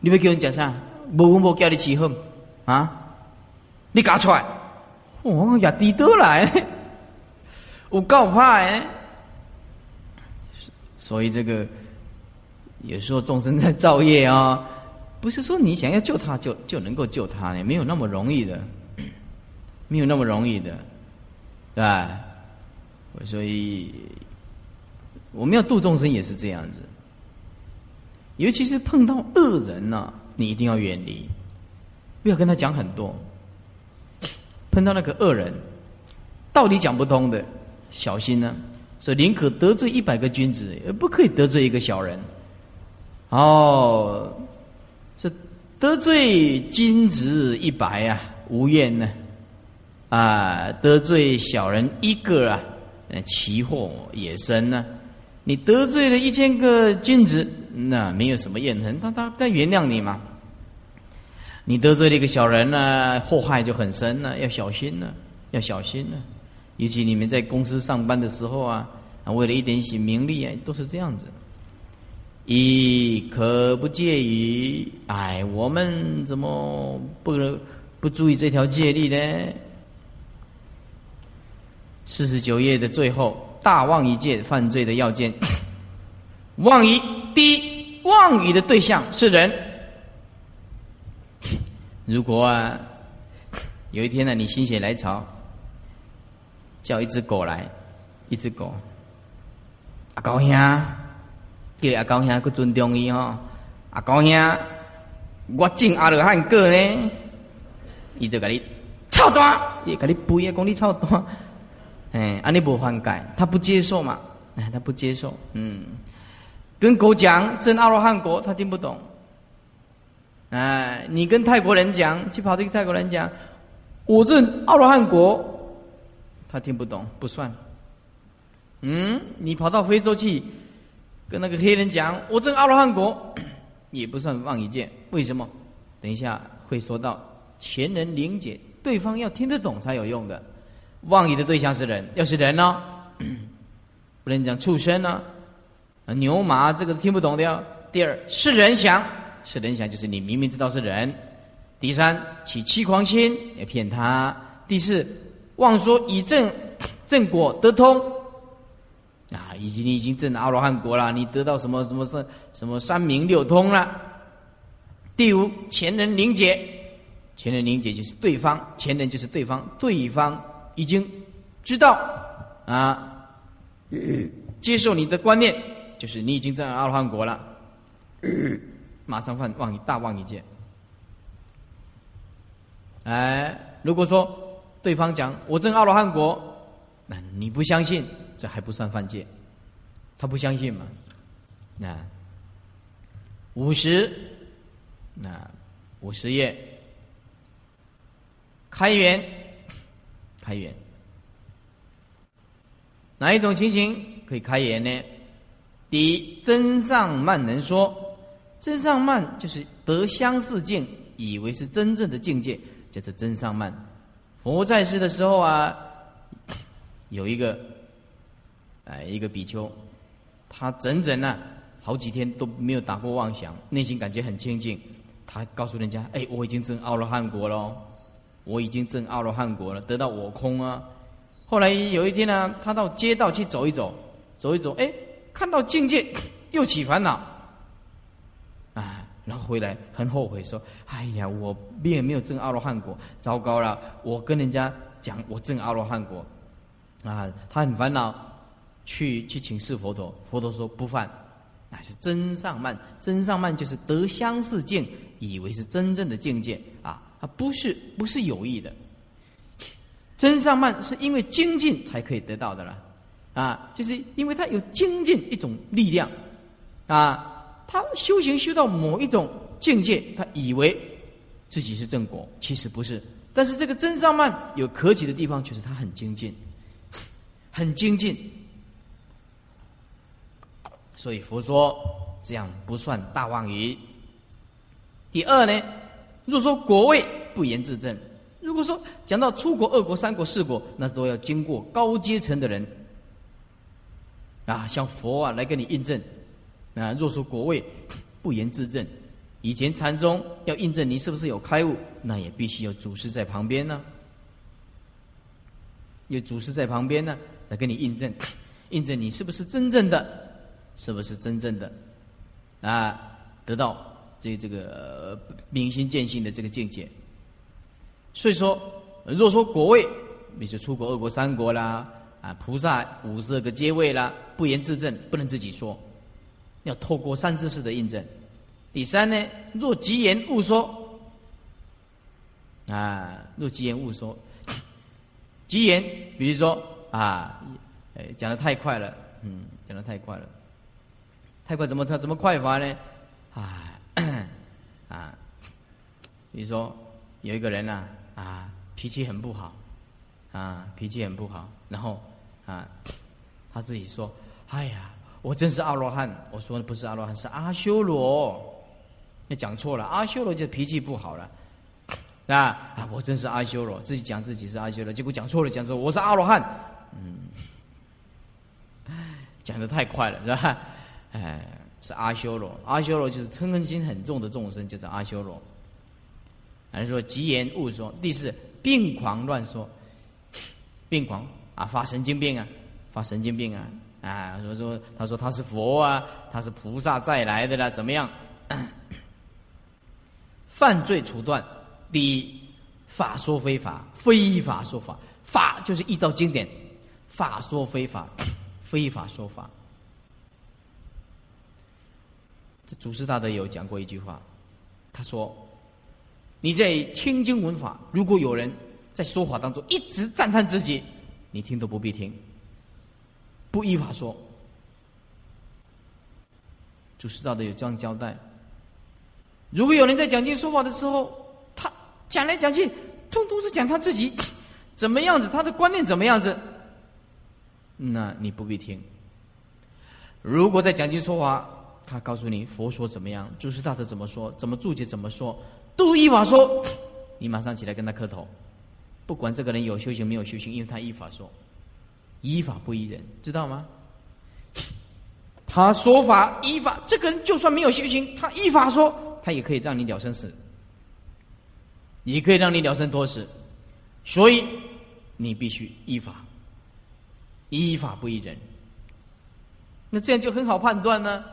你要叫人食啥？无阮无叫你吃好啊！你夹出来，哦，也低倒来，有够歹。所以这个有时候众生在造业啊，不是说你想要救他就就能够救他呢，没有那么容易的，没有那么容易的，对吧？所以我们要度众生也是这样子。尤其是碰到恶人呢，你一定要远离，不要跟他讲很多。碰到那个恶人，道理讲不通的，小心呢。所以宁可得罪一百个君子，也不可以得罪一个小人。哦，这得罪君子一百啊，无怨呢。啊，得罪小人一个啊，奇祸也深呢。你得罪了一千个君子。那没有什么怨恨，他他他原谅你嘛？你得罪了一个小人呢，祸害就很深了，要小心了，要小心了。尤其你们在公司上班的时候啊，为了一点些名利啊，都是这样子。一可不介于，哎，我们怎么不不注意这条戒律呢？四十九页的最后，大妄一戒犯罪的要件，妄一。第一，妄语的对象是人。如果啊，有一天呢，你心血来潮，叫一只狗来，一只狗，阿高兄，叫阿高兄，去尊重伊吼，阿高兄，我敬阿罗汉果呢，伊就甲你操蛋，伊甲你背啊，讲你操蛋，哎，安尼无换改，他不接受嘛，哎，他不接受，嗯。跟狗讲真阿罗汉果，他听不懂。哎，你跟泰国人讲，去跑这个泰国人讲，我这阿罗汉国，他听不懂，不算。嗯，你跑到非洲去，跟那个黑人讲，我这阿罗汉国，也不算妄一件。为什么？等一下会说到前人理解，对方要听得懂才有用的。妄语的对象是人，要是人呢，不能讲畜生呢。牛马这个听不懂的。第二是人想，是人想就是你明明知道是人。第三起欺狂心，要骗他。第四妄说以正正果得通，啊，已经你已经证阿罗汉果了，你得到什么什么什什么三明六通了。第五前人凝结，前人凝结就是对方，前人就是对方，对方已经知道啊，接受你的观念。就是你已经证阿罗汉果了，马上犯妄大妄一戒。哎，如果说对方讲我证阿罗汉果，那你不相信，这还不算犯戒。他不相信嘛？那五十，那五十页开源，开源，哪一种情形可以开源呢？第一，真上慢能说，真上慢就是得相似境，以为是真正的境界，叫做真上慢。佛在世的时候啊，有一个，哎，一个比丘，他整整呢好几天都没有打过妄想，内心感觉很清净。他告诉人家：“哎，我已经证阿罗汉果了，我已经证阿罗汉果了，得到我空啊。”后来有一天呢，他到街道去走一走，走一走，哎。看到境界 又起烦恼，啊，然后回来很后悔，说：“哎呀，我并没有证阿罗汉果，糟糕了！我跟人家讲我证阿罗汉果，啊，他很烦恼，去去请示佛陀，佛陀说不犯，那是真上慢，真上慢就是得相似境，以为是真正的境界啊，他不是不是有意的，真上慢是因为精进才可以得到的了。”啊，就是因为他有精进一种力量，啊，他修行修到某一种境界，他以为自己是正果，其实不是。但是这个真上慢有可取的地方，就是他很精进，很精进。所以佛说这样不算大妄语。第二呢，若说果位不言自证，如果说讲到出国、二国、三国、四国，那都要经过高阶层的人啊，像佛啊来跟你印证。啊，若说国位不言自证，以前禅宗要印证你是不是有开悟，那也必须有祖师在旁边呢。有祖师在旁边呢，来跟你印证，印证你是不是真正的，是不是真正的啊，得到。这这个明心见性的这个境界，所以说，若说国位，比如出国二国三国啦，啊，菩萨五十二个阶位啦，不言自证，不能自己说，要透过三知识的印证。第三呢，若吉言勿说，啊，若吉言勿说，吉言，比如说啊，哎，讲的太快了，嗯，讲的太快了，太快怎么他怎么快法呢？啊。啊，比如说有一个人呐，啊，脾气很不好，啊，脾气很不好，然后啊，他自己说：“哎呀，我真是阿罗汉。”我说的不是阿罗汉，是阿修罗。你讲错了，阿修罗就脾气不好了，那啊，我真是阿修罗，自己讲自己是阿修罗，结果讲错了，讲说我是阿罗汉。嗯，讲的太快了，是吧？哎。是阿修罗，阿修罗就是嗔恨心很重的众生，就是阿修罗。还是说疾言误说？第四，病狂乱说，病狂啊，发神经病啊，发神经病啊，啊，说说他说他是佛啊，他是菩萨再来的啦，怎么样？犯罪处断，第一，法说非法，非法说法，法就是依照经典，法说非法，非法说法。这祖师大德有讲过一句话，他说：“你在听经闻法，如果有人在说法当中一直赞叹自己，你听都不必听，不依法说。”祖师大德有这样交代。如果有人在讲经说法的时候，他讲来讲去，通通是讲他自己怎么样子，他的观念怎么样子，那你不必听。如果在讲经说法，他告诉你佛说怎么样，祖师大德怎么说，怎么注解怎么说，都依法说，你马上起来跟他磕头，不管这个人有修行没有修行，因为他依法说，依法不依人，知道吗？他说法依法，这个人就算没有修行，他依法说，他也可以让你了生死，也可以让你了生多死，所以你必须依法，依法不依人，那这样就很好判断呢。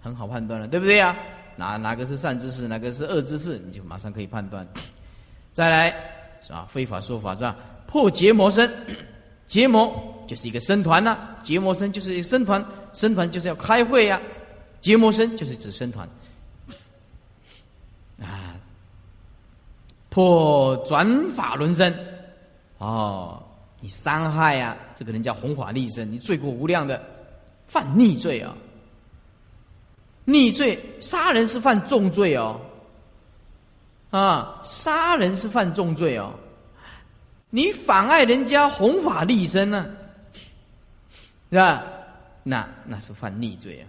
很好判断了，对不对呀？哪哪个是善知识，哪个是恶知识，你就马上可以判断。再来是吧？非法说法是吧？破结魔身，结魔就是一个僧团呐，结魔身就是一个僧团，僧团就是要开会呀。结魔身就是指僧团啊。破转法轮身，哦，你伤害呀，这个人叫弘法利身，你罪过无量的，犯逆罪啊。逆罪，杀人是犯重罪哦，啊，杀人是犯重罪哦，你妨碍人家弘法利生呢，是吧？那那是犯逆罪啊。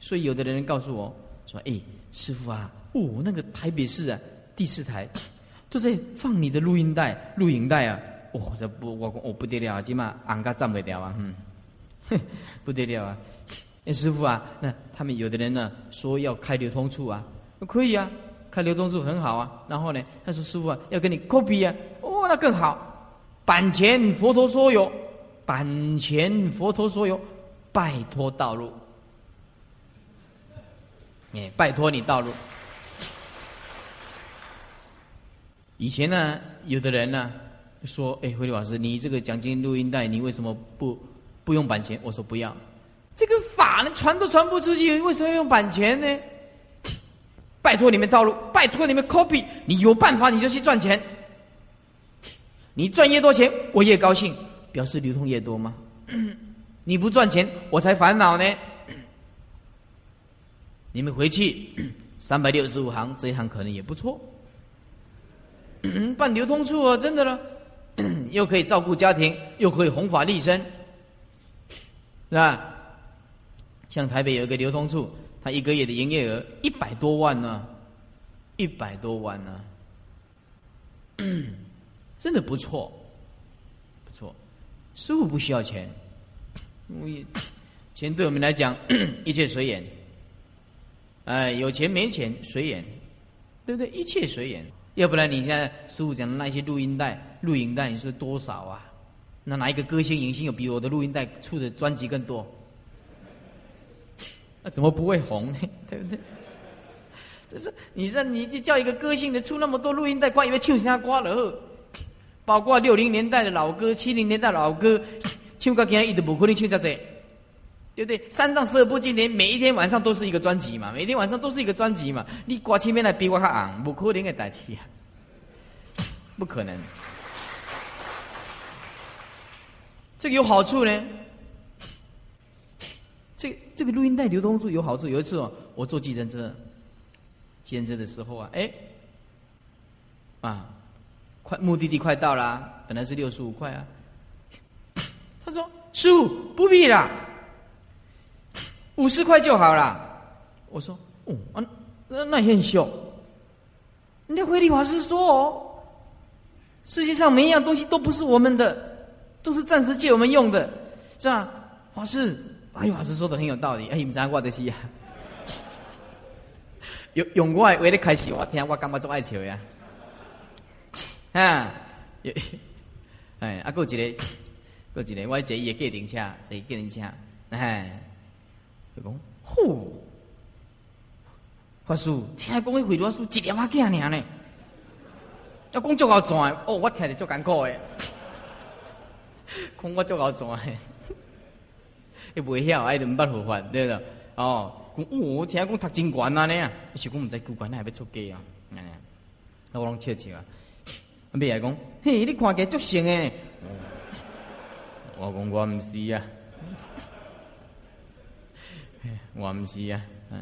所以有的人告诉我说：“哎，师傅啊，哦，那个台北市啊，第四台都在放你的录音带、录影带啊，哦，这不我我不得了啊，起码俺家站不了啊，嗯，不得了啊。”哎，师傅啊，那他们有的人呢说要开流通处啊，可以啊，开流通处很好啊。然后呢，他说师傅啊，要跟你 copy 啊，哦，那更好，版权佛陀所有，版权佛陀所有，拜托道路，哎，拜托你道路。以前呢，有的人呢说，哎，慧律老师，你这个讲经录音带，你为什么不不用版权？我说不要。这个法呢传都传不出去，为什么要用版权呢？拜托你们道路，拜托你们 copy，你有办法你就去赚钱。你赚越多钱，我越高兴，表示流通越多吗？你不赚钱，我才烦恼呢。你们回去 三百六十五行这一行可能也不错，办流通处啊，真的了，又可以照顾家庭，又可以弘法利生，是吧？像台北有一个流通处，他一个月的营业额一百多万呢，一百多万呢，真的不错，不错，师傅不需要钱，因为钱对我们来讲 一切随缘。哎，有钱没钱随缘，对不对？一切随缘。要不然你现在师傅讲的那些录音带、录影带，你说多少啊？那哪一个歌星、影星有比我的录音带出的专辑更多？那怎么不会红呢？对不对？这是你这你去叫一个歌星的出那么多录音带，光以为唱啥歌了？包括六零年代的老歌、七零年代老歌，唱歌竟然一直不可能唱在这。对不对？三藏十二部经典，每一天晚上都是一个专辑嘛，每天晚上都是一个专辑嘛。你挂前面来比我较昂，不可能的代志啊，不可能。这个有好处呢。这这个录音带流通处有好处。有一次哦，我坐计程车，计程车的时候啊，哎，啊，快目的地快到了，本来是六十五块啊。他说：“师傅不必了。”五十块就好了，我说，哦，啊，那那很小。人家慧理法师说哦，世界上每一样东西都不是我们的，都是暂时借我们用的，是吧？法师，慧理法师说的很有道理。哎，你们我的是啊，用用我为了开始，我听我感觉做爱笑呀？啊，哈哎，啊，过一个，过一个，我坐伊个计程车，坐计程车，哎。就讲，呼，法师，听讲迄回法师一条仔囝尔呢，要讲足够赚，哦，我听着足艰苦诶，讲我足够赚诶，伊袂晓，爱就毋捌佛法，对了，哦，讲我听讲读真悬啊呢，是讲毋知古悬还要出家啊，那我拢笑笑啊，尾来讲，嘿，你看起来足像诶，我讲我毋是啊。我唔是啊，嗯，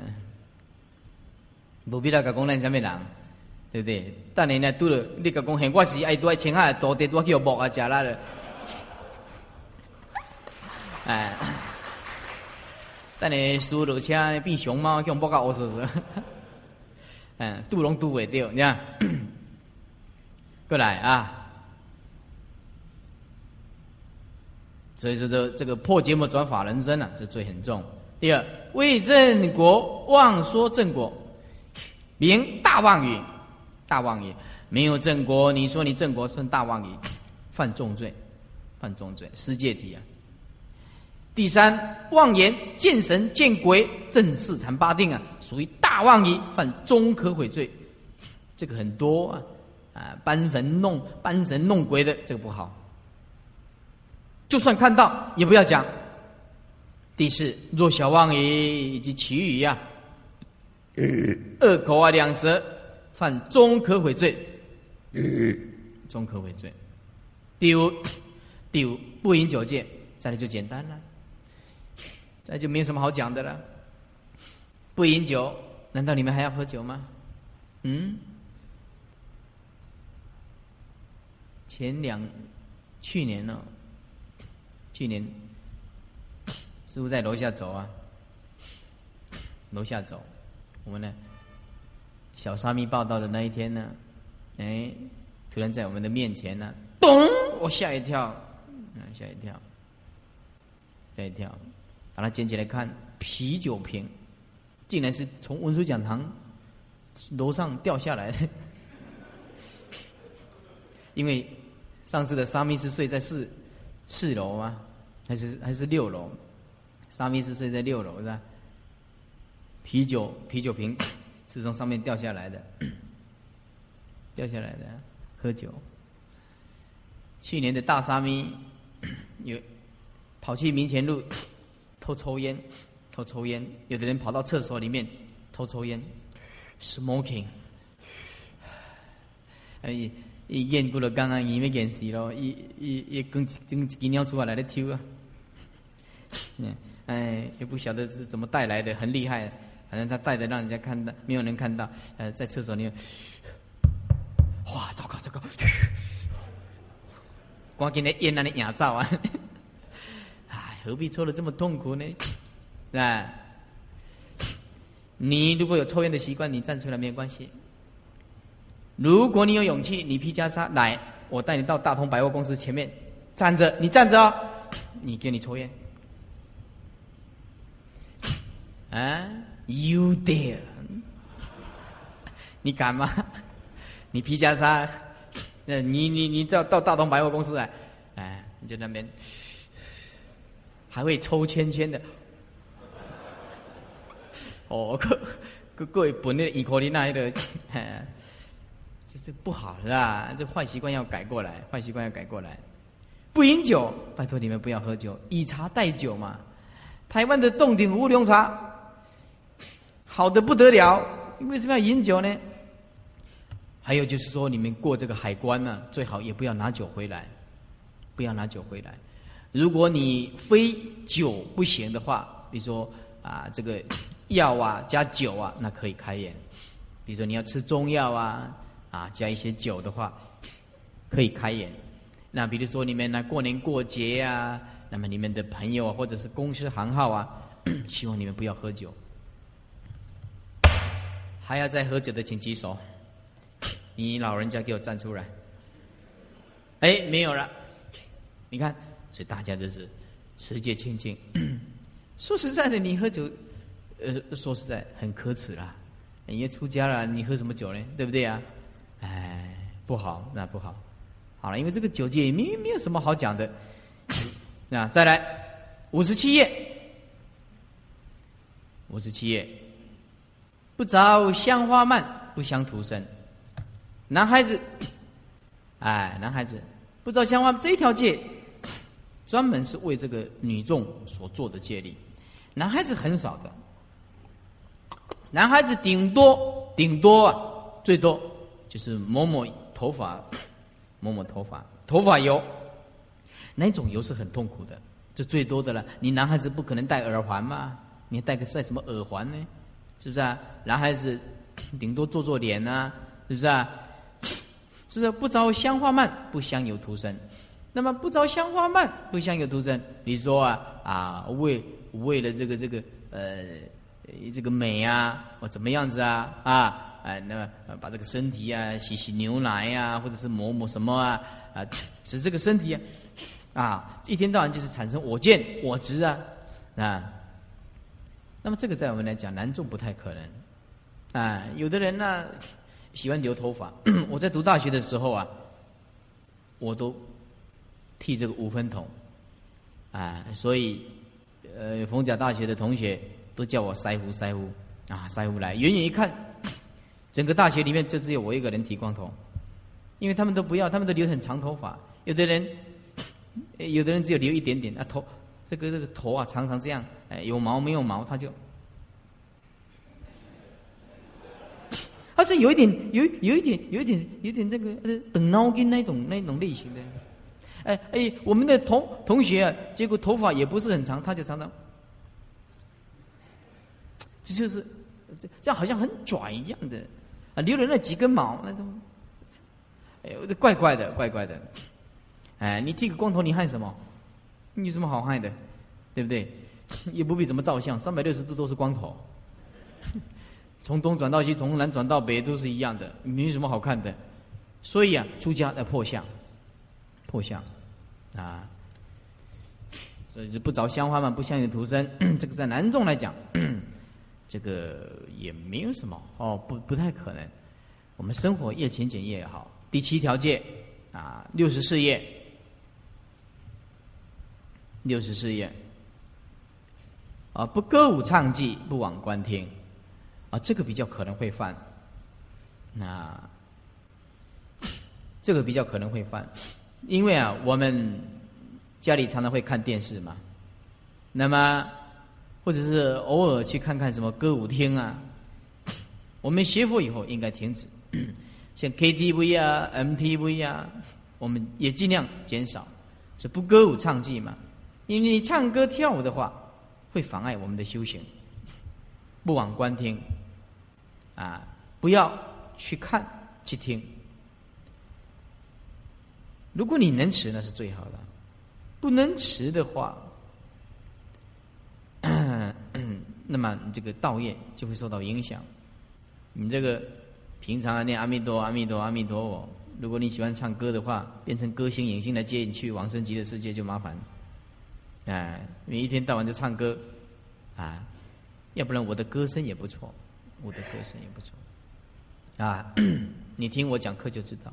无必要甲讲咱什么人，对不对？等你呢拄了，你甲讲，嘿，我是爱拄爱青海多地拄去木啊食啦。了，哎，等你输落车变熊猫，叫木甲乌说说，嗯，拄拢拄袂着，你看，过来啊。所以说，这这个破节目转法人生啊，这罪很重。第二，为正国妄说正果，名大妄语，大妄语没有正果，你说你正果算大妄语，犯重罪，犯重罪，失戒体啊。第三，妄言见神见鬼，正四禅八定啊，属于大妄语，犯中可悔罪，这个很多啊，啊，搬坟弄搬神弄鬼的，这个不好，就算看到也不要讲。第四，若小妄语以及其余呀，二口啊，两舌，犯中可悔罪，中可悔罪。第五，第五不饮酒戒，再来就简单了，再就没有什么好讲的了。不饮酒，难道你们还要喝酒吗？嗯？前两，去年呢？去年。师傅在楼下走啊，楼下走，我们呢？小沙弥报道的那一天呢？哎，突然在我们的面前呢，咚！我吓一跳，啊，吓一跳，吓一跳，把它捡起来看，啤酒瓶，竟然是从文殊讲堂楼上掉下来的，因为上次的沙弥是睡在四四楼吗？还是还是六楼？沙弥是睡在六楼是吧？啤酒啤酒瓶 是从上面掉下来的，掉下来的喝酒。去年的大沙弥 有跑去民前路偷抽烟，偷抽烟。有的人跑到厕所里面偷抽烟，smoking。哎，一烟过了刚刚伊要演死咯，一一一根根几鸟出来来咧抽啊，嗯。哎，也不晓得是怎么带来的，很厉害，反正他带的让人家看到，没有人看到。呃，在厕所里面，哇，糟糕糟糕，光给那烟那里眼罩啊！哎，何必抽的这么痛苦呢？啊，你如果有抽烟的习惯，你站出来没有关系。如果你有勇气，你披袈裟来，我带你到大同百货公司前面站着，你站着哦，你给你抽烟。啊，You dare？你敢吗？你披袈裟，那你你你到到大同百货公司来，哎，你就那边还会抽圈圈的。哦，各各各位本那伊可里那一个 个，这不好是吧？这坏习惯要改过来，坏习惯要改过来。不饮酒，拜托你们不要喝酒，以茶代酒嘛。台湾的洞顶乌龙茶。好的不得了，为什么要饮酒呢？还有就是说，你们过这个海关呢，最好也不要拿酒回来，不要拿酒回来。如果你非酒不行的话，比如说啊，这个药啊加酒啊，那可以开眼。比如说你要吃中药啊，啊加一些酒的话，可以开眼。那比如说你们呢过年过节呀，那么你们的朋友啊，或者是公司行号啊，希望你们不要喝酒。还要再喝酒的，请举手。你老人家给我站出来。哎，没有了。你看，所以大家都是持戒清净。说实在的，你喝酒，呃，说实在很可耻啦。你也出家了，你喝什么酒呢？对不对啊？哎，不好，那不好。好了，因为这个九戒也没没有什么好讲的。那再来五十七页，五十七页。不着香花蔓，不香徒生。男孩子，哎，男孩子不着香花这一条戒，专门是为这个女众所做的戒律。男孩子很少的，男孩子顶多顶多啊，最多就是抹抹头发，抹抹头发，头发油，那种油是很痛苦的，这最多的了。你男孩子不可能戴耳环嘛？你戴个戴什么耳环呢？是不是啊？男孩子 顶多做做脸啊，是不是啊？是不是不着香花蔓，不香油涂身。那么不着香花蔓，不香油涂身。你说啊啊，为为了这个这个呃这个美啊，或怎么样子啊啊哎，那么把这个身体啊洗洗牛奶呀，或者是抹抹什么啊啊，使这个身体啊啊一天到晚就是产生我见我执啊啊。那么这个在我们来讲，难做不太可能，啊，有的人呢喜欢留头发。我在读大学的时候啊，我都剃这个五分头，啊，所以呃，逢甲大学的同学都叫我腮胡腮胡啊，腮胡来。远远一看，整个大学里面就只有我一个人剃光头，因为他们都不要，他们都留很长头发。有的人，有的人只有留一点点啊头。这个这个头啊，常常这样，哎，有毛没有毛，他就，他是有一点，有有一点，有一点，有点这个呃等脑筋那种那种类型的，哎哎，我们的同同学啊，结果头发也不是很长，他就常常，这就是这这样好像很拽一样的，啊，留了那几根毛那都，哎呦，这怪怪的，怪怪的，哎，你剃个光头，你害什么？你有什么好害的，对不对？也不必怎么照相，三百六十度都是光头，从东转到西，从南转到北都是一样的，没什么好看的。所以啊，出家要破相，破相啊，所以是不着香花嘛，不香油涂身。这个在南众来讲，这个也没有什么哦，不不太可能。我们生活越勤俭越好。第七条戒啊，六十四页。六十四页，啊，不歌舞唱伎，不往观听，啊，这个比较可能会犯，那这个比较可能会犯，因为啊，我们家里常常会看电视嘛，那么或者是偶尔去看看什么歌舞厅啊，我们学佛以后应该停止，像 KTV 啊、MTV 啊，我们也尽量减少，是不歌舞唱伎嘛。因为你唱歌跳舞的话，会妨碍我们的修行。不往观听，啊，不要去看去听。如果你能持，那是最好的；不能持的话，那么你这个道业就会受到影响。你这个平常啊念阿弥陀阿弥陀阿弥陀佛，如果你喜欢唱歌的话，变成歌星影星来接你去往生极乐世界就麻烦。哎，你一天到晚就唱歌，啊，要不然我的歌声也不错，我的歌声也不错，啊，你听我讲课就知道。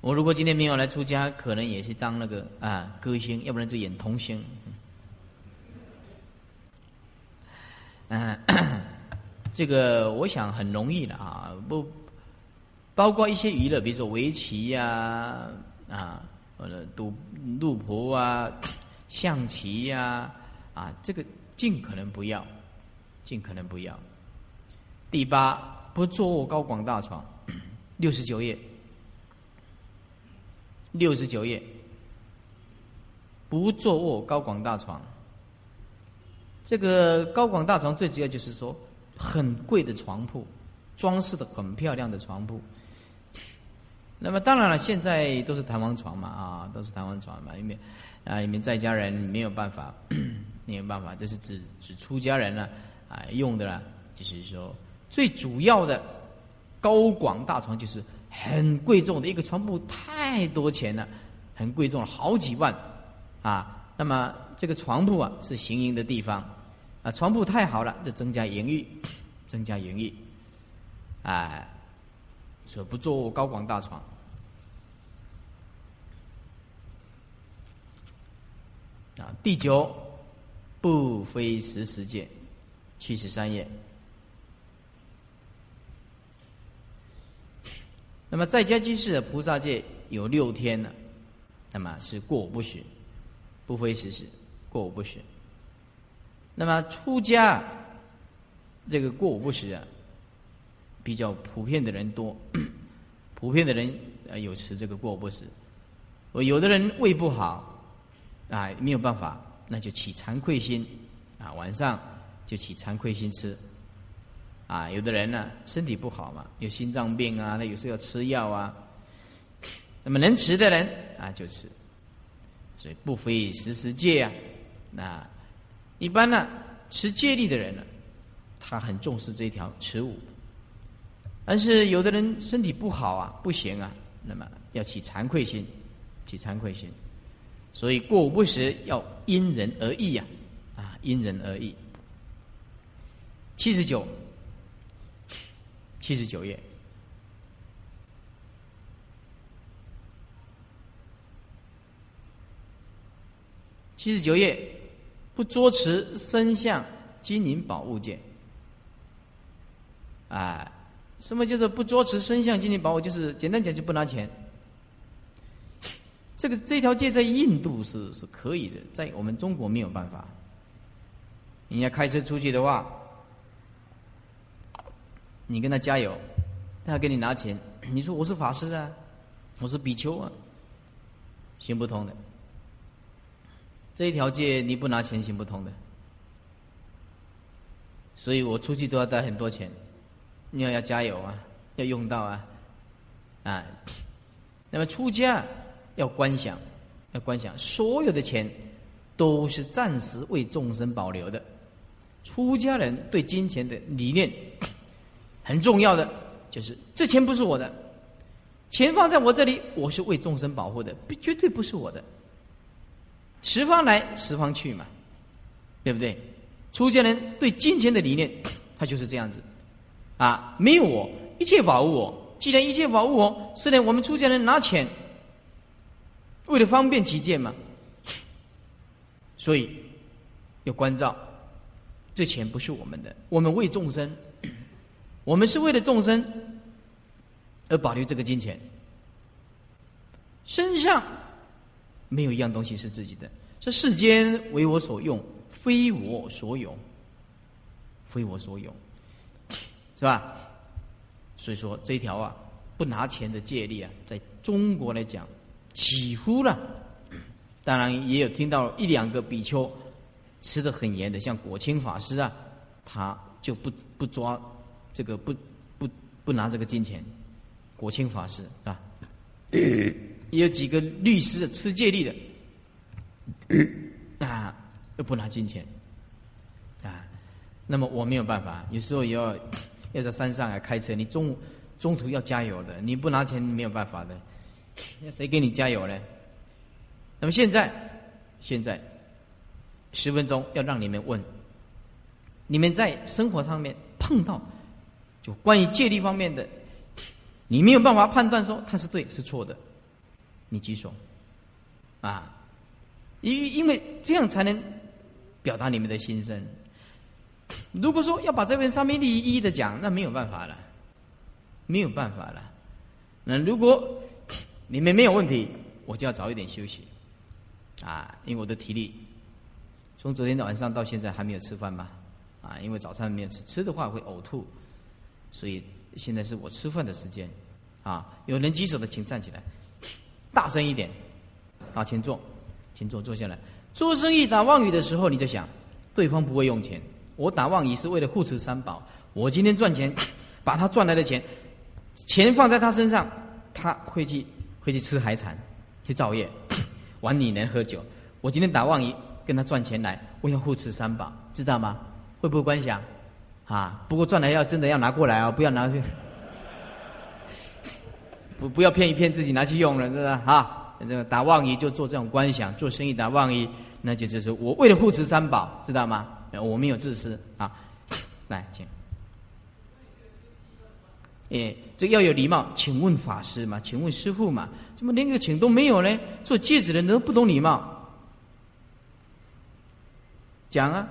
我如果今天没有来出家，可能也是当那个啊歌星，要不然就演童星。嗯，这个我想很容易的啊，不包括一些娱乐，比如说围棋呀啊，或者赌赌婆啊、象棋呀啊，这个尽可能不要，尽可能不要。第八，不坐卧高广大床，六十九页。六十九页，不坐卧高广大床。这个高广大床最主要就是说，很贵的床铺，装饰的很漂亮的床铺。那么当然了，现在都是弹簧床嘛，啊，都是弹簧床嘛，因为啊，你们在家人没有办法，没有办法，这是指指出家人呢啊用的啦，就是说最主要的高广大床就是。很贵重的一个床铺，太多钱了，很贵重了，好几万，啊，那么这个床铺啊是行营的地方，啊，床铺太好了，就增加淫欲，增加淫欲，哎，所以不坐高广大床。啊，第九，不非时时界，七十三页。那么在家居士的菩萨戒有六天呢，那么是过午不食，不非时时过午不食。那么出家这个过午不食啊，比较普遍的人多，普遍的人啊有吃这个过午不食。我有的人胃不好啊，没有办法，那就起惭愧心啊，晚上就起惭愧心吃。啊，有的人呢身体不好嘛，有心脏病啊，他有时候要吃药啊。那么能吃的人啊就吃，所以不非时时戒啊。那一般呢持戒律的人呢，他很重视这一条持五。但是有的人身体不好啊，不行啊，那么要起惭愧心，起惭愧心。所以过午不食要因人而异呀，啊，因人而异。七十九。七十九页，七十九页，不捉持身相金银宝物件。啊，什么叫做不捉持身相金银宝物？就是简单讲，就不拿钱。这个这条戒在印度是是可以的，在我们中国没有办法。你要开车出去的话。你跟他加油，他给你拿钱。你说我是法师啊，我是比丘啊，行不通的。这一条戒你不拿钱行不通的。所以我出去都要带很多钱，你要要加油啊，要用到啊，啊。那么出家要观想，要观想，所有的钱都是暂时为众生保留的。出家人对金钱的理念。很重要的就是，这钱不是我的，钱放在我这里，我是为众生保护的，不绝对不是我的。十方来，十方去嘛，对不对？出家人对金钱的理念，他就是这样子，啊，没有我，一切法无我。既然一切法无我，虽然我们出家人拿钱，为了方便起见嘛，所以要关照，这钱不是我们的，我们为众生。我们是为了众生而保留这个金钱，身上没有一样东西是自己的。这世间为我所用，非我所有，非我所有，是吧？所以说这一条啊，不拿钱的戒律啊，在中国来讲，几乎了。当然也有听到一两个比丘吃的很严的，像果清法师啊，他。就不不抓这个不不不拿这个金钱，国清法师啊，也有几个律师吃戒律的啊，又不拿金钱啊，那么我没有办法，有时候也要 要在山上啊开车，你中中途要加油的，你不拿钱没有办法的，那谁给你加油呢？那么现在现在十分钟要让你们问。你们在生活上面碰到，就关于戒律方面的，你没有办法判断说它是对是错的，你举手，啊，因因为这样才能表达你们的心声。如果说要把这份上面利益一一的讲，那没有办法了，没有办法了。那如果你们没有问题，我就要早一点休息，啊，因为我的体力从昨天的晚上到现在还没有吃饭嘛。啊，因为早餐没有吃，吃的话会呕吐，所以现在是我吃饭的时间。啊，有人举手的请站起来，大声一点。啊，请坐，请坐，坐下来。做生意打妄语的时候，你就想，对方不会用钱，我打妄语是为了护持三宝。我今天赚钱，把他赚来的钱，钱放在他身上，他会去会去吃海产，去造业，玩你能喝酒。我今天打妄语跟他赚钱来，我要护持三宝，知道吗？会不会关想？啊，不过赚来要真的要拿过来啊，不要拿去，不不要骗一骗自己拿去用了，是不是啊？这个打妄语就做这种观想，做生意打妄语，那就就是我为了护持三宝，知道吗？我没有自私啊。来，请。哎，这要有礼貌，请问法师嘛？请问师傅嘛？怎么连个请都没有呢？做戒指的人都不懂礼貌。讲啊。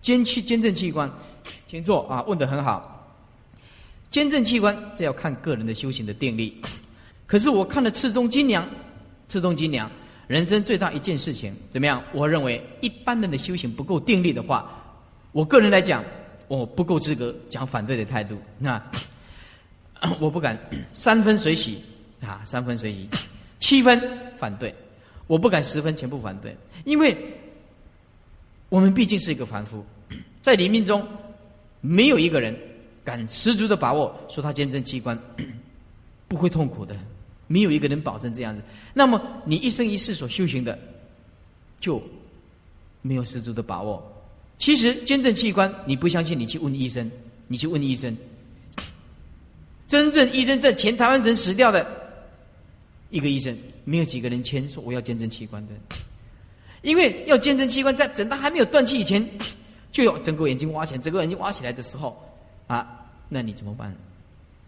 监器监正器官，请坐啊！问的很好。监正器官这要看个人的修行的定力。可是我看了赤中金娘，赤中金娘，人生最大一件事情怎么样？我认为一般人的修行不够定力的话，我个人来讲，我不够资格讲反对的态度。那 我不敢 三分水洗啊，三分水洗，七分反对，我不敢十分全部反对，因为。我们毕竟是一个凡夫，在临命中，没有一个人敢十足的把握说他捐赠器官不会痛苦的，没有一个人保证这样子。那么你一生一世所修行的，就没有十足的把握。其实捐赠器官，你不相信，你去问医生，你去问医生。真正医生在前台湾省死掉的一个医生，没有几个人签说我要捐赠器官的。因为要见证器官，在诊断还没有断气以前，就要整个眼睛挖起来。整个眼睛挖起来的时候，啊，那你怎么办？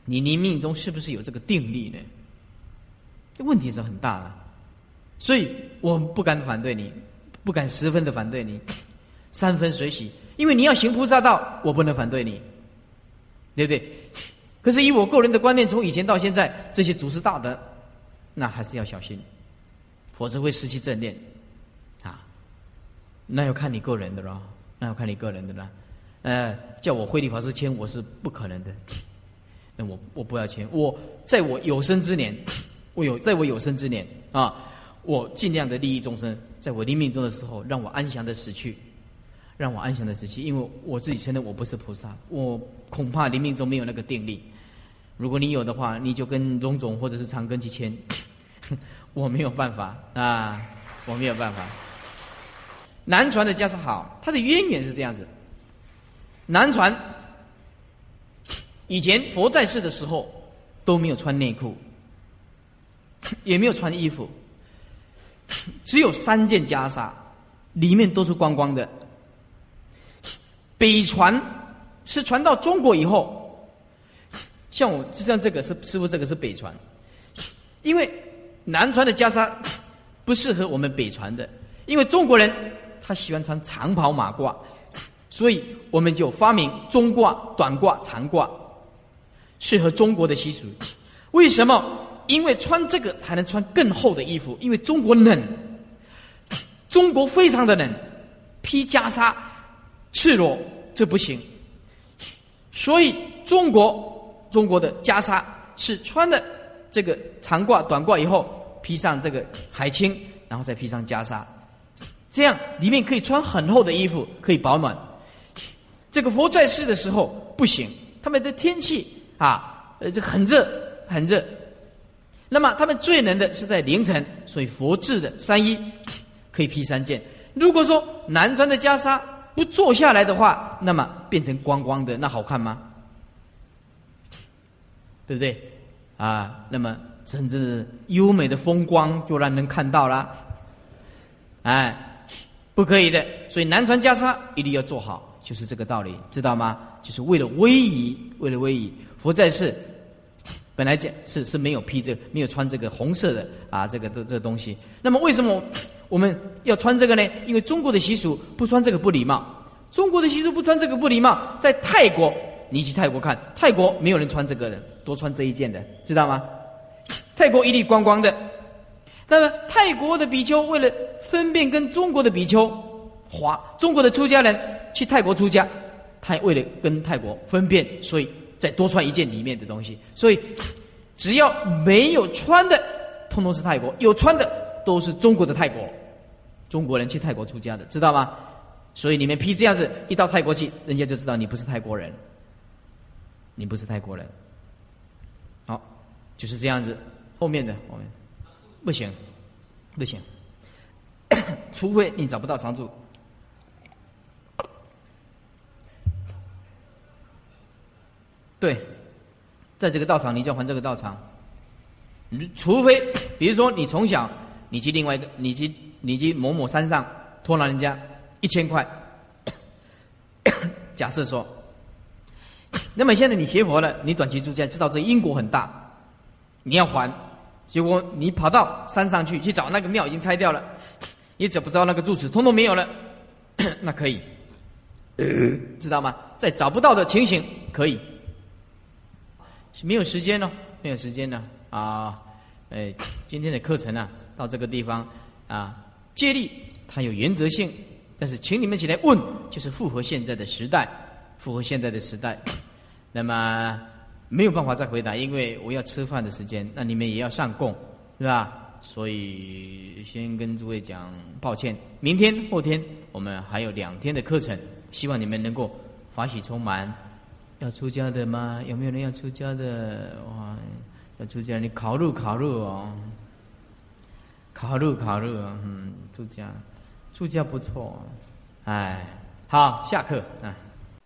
你你命中是不是有这个定力呢？这问题是很大的，所以我不敢反对你，不敢十分的反对你，三分随喜。因为你要行菩萨道，我不能反对你，对不对？可是以我个人的观念，从以前到现在，这些祖师大德，那还是要小心，否则会失去正念。啊那要看你个人的了，那要看你个人的了。呃，叫我慧律法师签，我是不可能的。那我我不要签。我在我有生之年，我有在我有生之年啊，我尽量的利益众生。在我临命中的时候，让我安详的死去，让我安详的死去。因为我自己承认我不是菩萨，我恐怕临命中没有那个定力。如果你有的话，你就跟荣总或者是长庚去签。我没有办法啊，我没有办法。南传的袈裟好，它的渊源是这样子。南传以前佛在世的时候都没有穿内裤，也没有穿衣服，只有三件袈裟，里面都是光光的。北传是传到中国以后，像我就像这个是师傅，这个是北传，因为南传的袈裟不适合我们北传的，因为中国人。他喜欢穿长袍马褂，所以我们就发明中褂、短褂、长褂，适合中国的习俗。为什么？因为穿这个才能穿更厚的衣服。因为中国冷，中国非常的冷，披袈裟、赤裸这不行。所以中国中国的袈裟是穿的这个长褂、短褂以后，披上这个海青，然后再披上袈裟。这样里面可以穿很厚的衣服，可以保暖。这个佛在世的时候不行，他们的天气啊，呃，这很热，很热。那么他们最能的是在凌晨，所以佛制的三衣可以披三件。如果说南传的袈裟不坐下来的话，那么变成光光的，那好看吗？对不对？啊，那么甚至优美的风光就让人看到了，哎，不可以的。所以南传袈裟一定要做好，就是这个道理，知道吗？就是为了威仪，为了威仪。佛在世，本来讲是是没有披这个没有穿这个红色的啊，这个这这东西。那么为什么我们要穿这个呢？因为中国的习俗不穿这个不礼貌。中国的习俗不穿这个不礼貌，在泰国。你去泰国看，泰国没有人穿这个的，多穿这一件的，知道吗？泰国一粒光光的。那么泰国的比丘为了分辨跟中国的比丘，华中国的出家人去泰国出家，他为了跟泰国分辨，所以再多穿一件里面的东西。所以只要没有穿的，通通是泰国；有穿的，都是中国的泰国。中国人去泰国出家的，知道吗？所以你们披这样子一到泰国去，人家就知道你不是泰国人。你不是泰国人，好，就是这样子。后面的我们不行，不行，除非你找不到常住。对，在这个道场，你就要还这个道场。除非，比如说你从小你去另外一个，你去你去某某山上托了人家一千块，假设说。那么现在你学佛了，你短期出家，知道这因果很大，你要还，结果你跑到山上去去找那个庙已经拆掉了，你找不着那个住持，通通没有了，那可以，知道吗？在找不到的情形可以，没有时间呢，没有时间呢啊！哎，今天的课程呢，到这个地方啊，借力它有原则性，但是请你们起来问，就是符合现在的时代，符合现在的时代。那么没有办法再回答，因为我要吃饭的时间，那你们也要上供，是吧？所以先跟诸位讲抱歉。明天、后天我们还有两天的课程，希望你们能够法喜充满。要出家的吗？有没有人要出家的？哇，要出家，你考入考入哦，考入考入，嗯，出家，出家不错，哎，好，下课啊。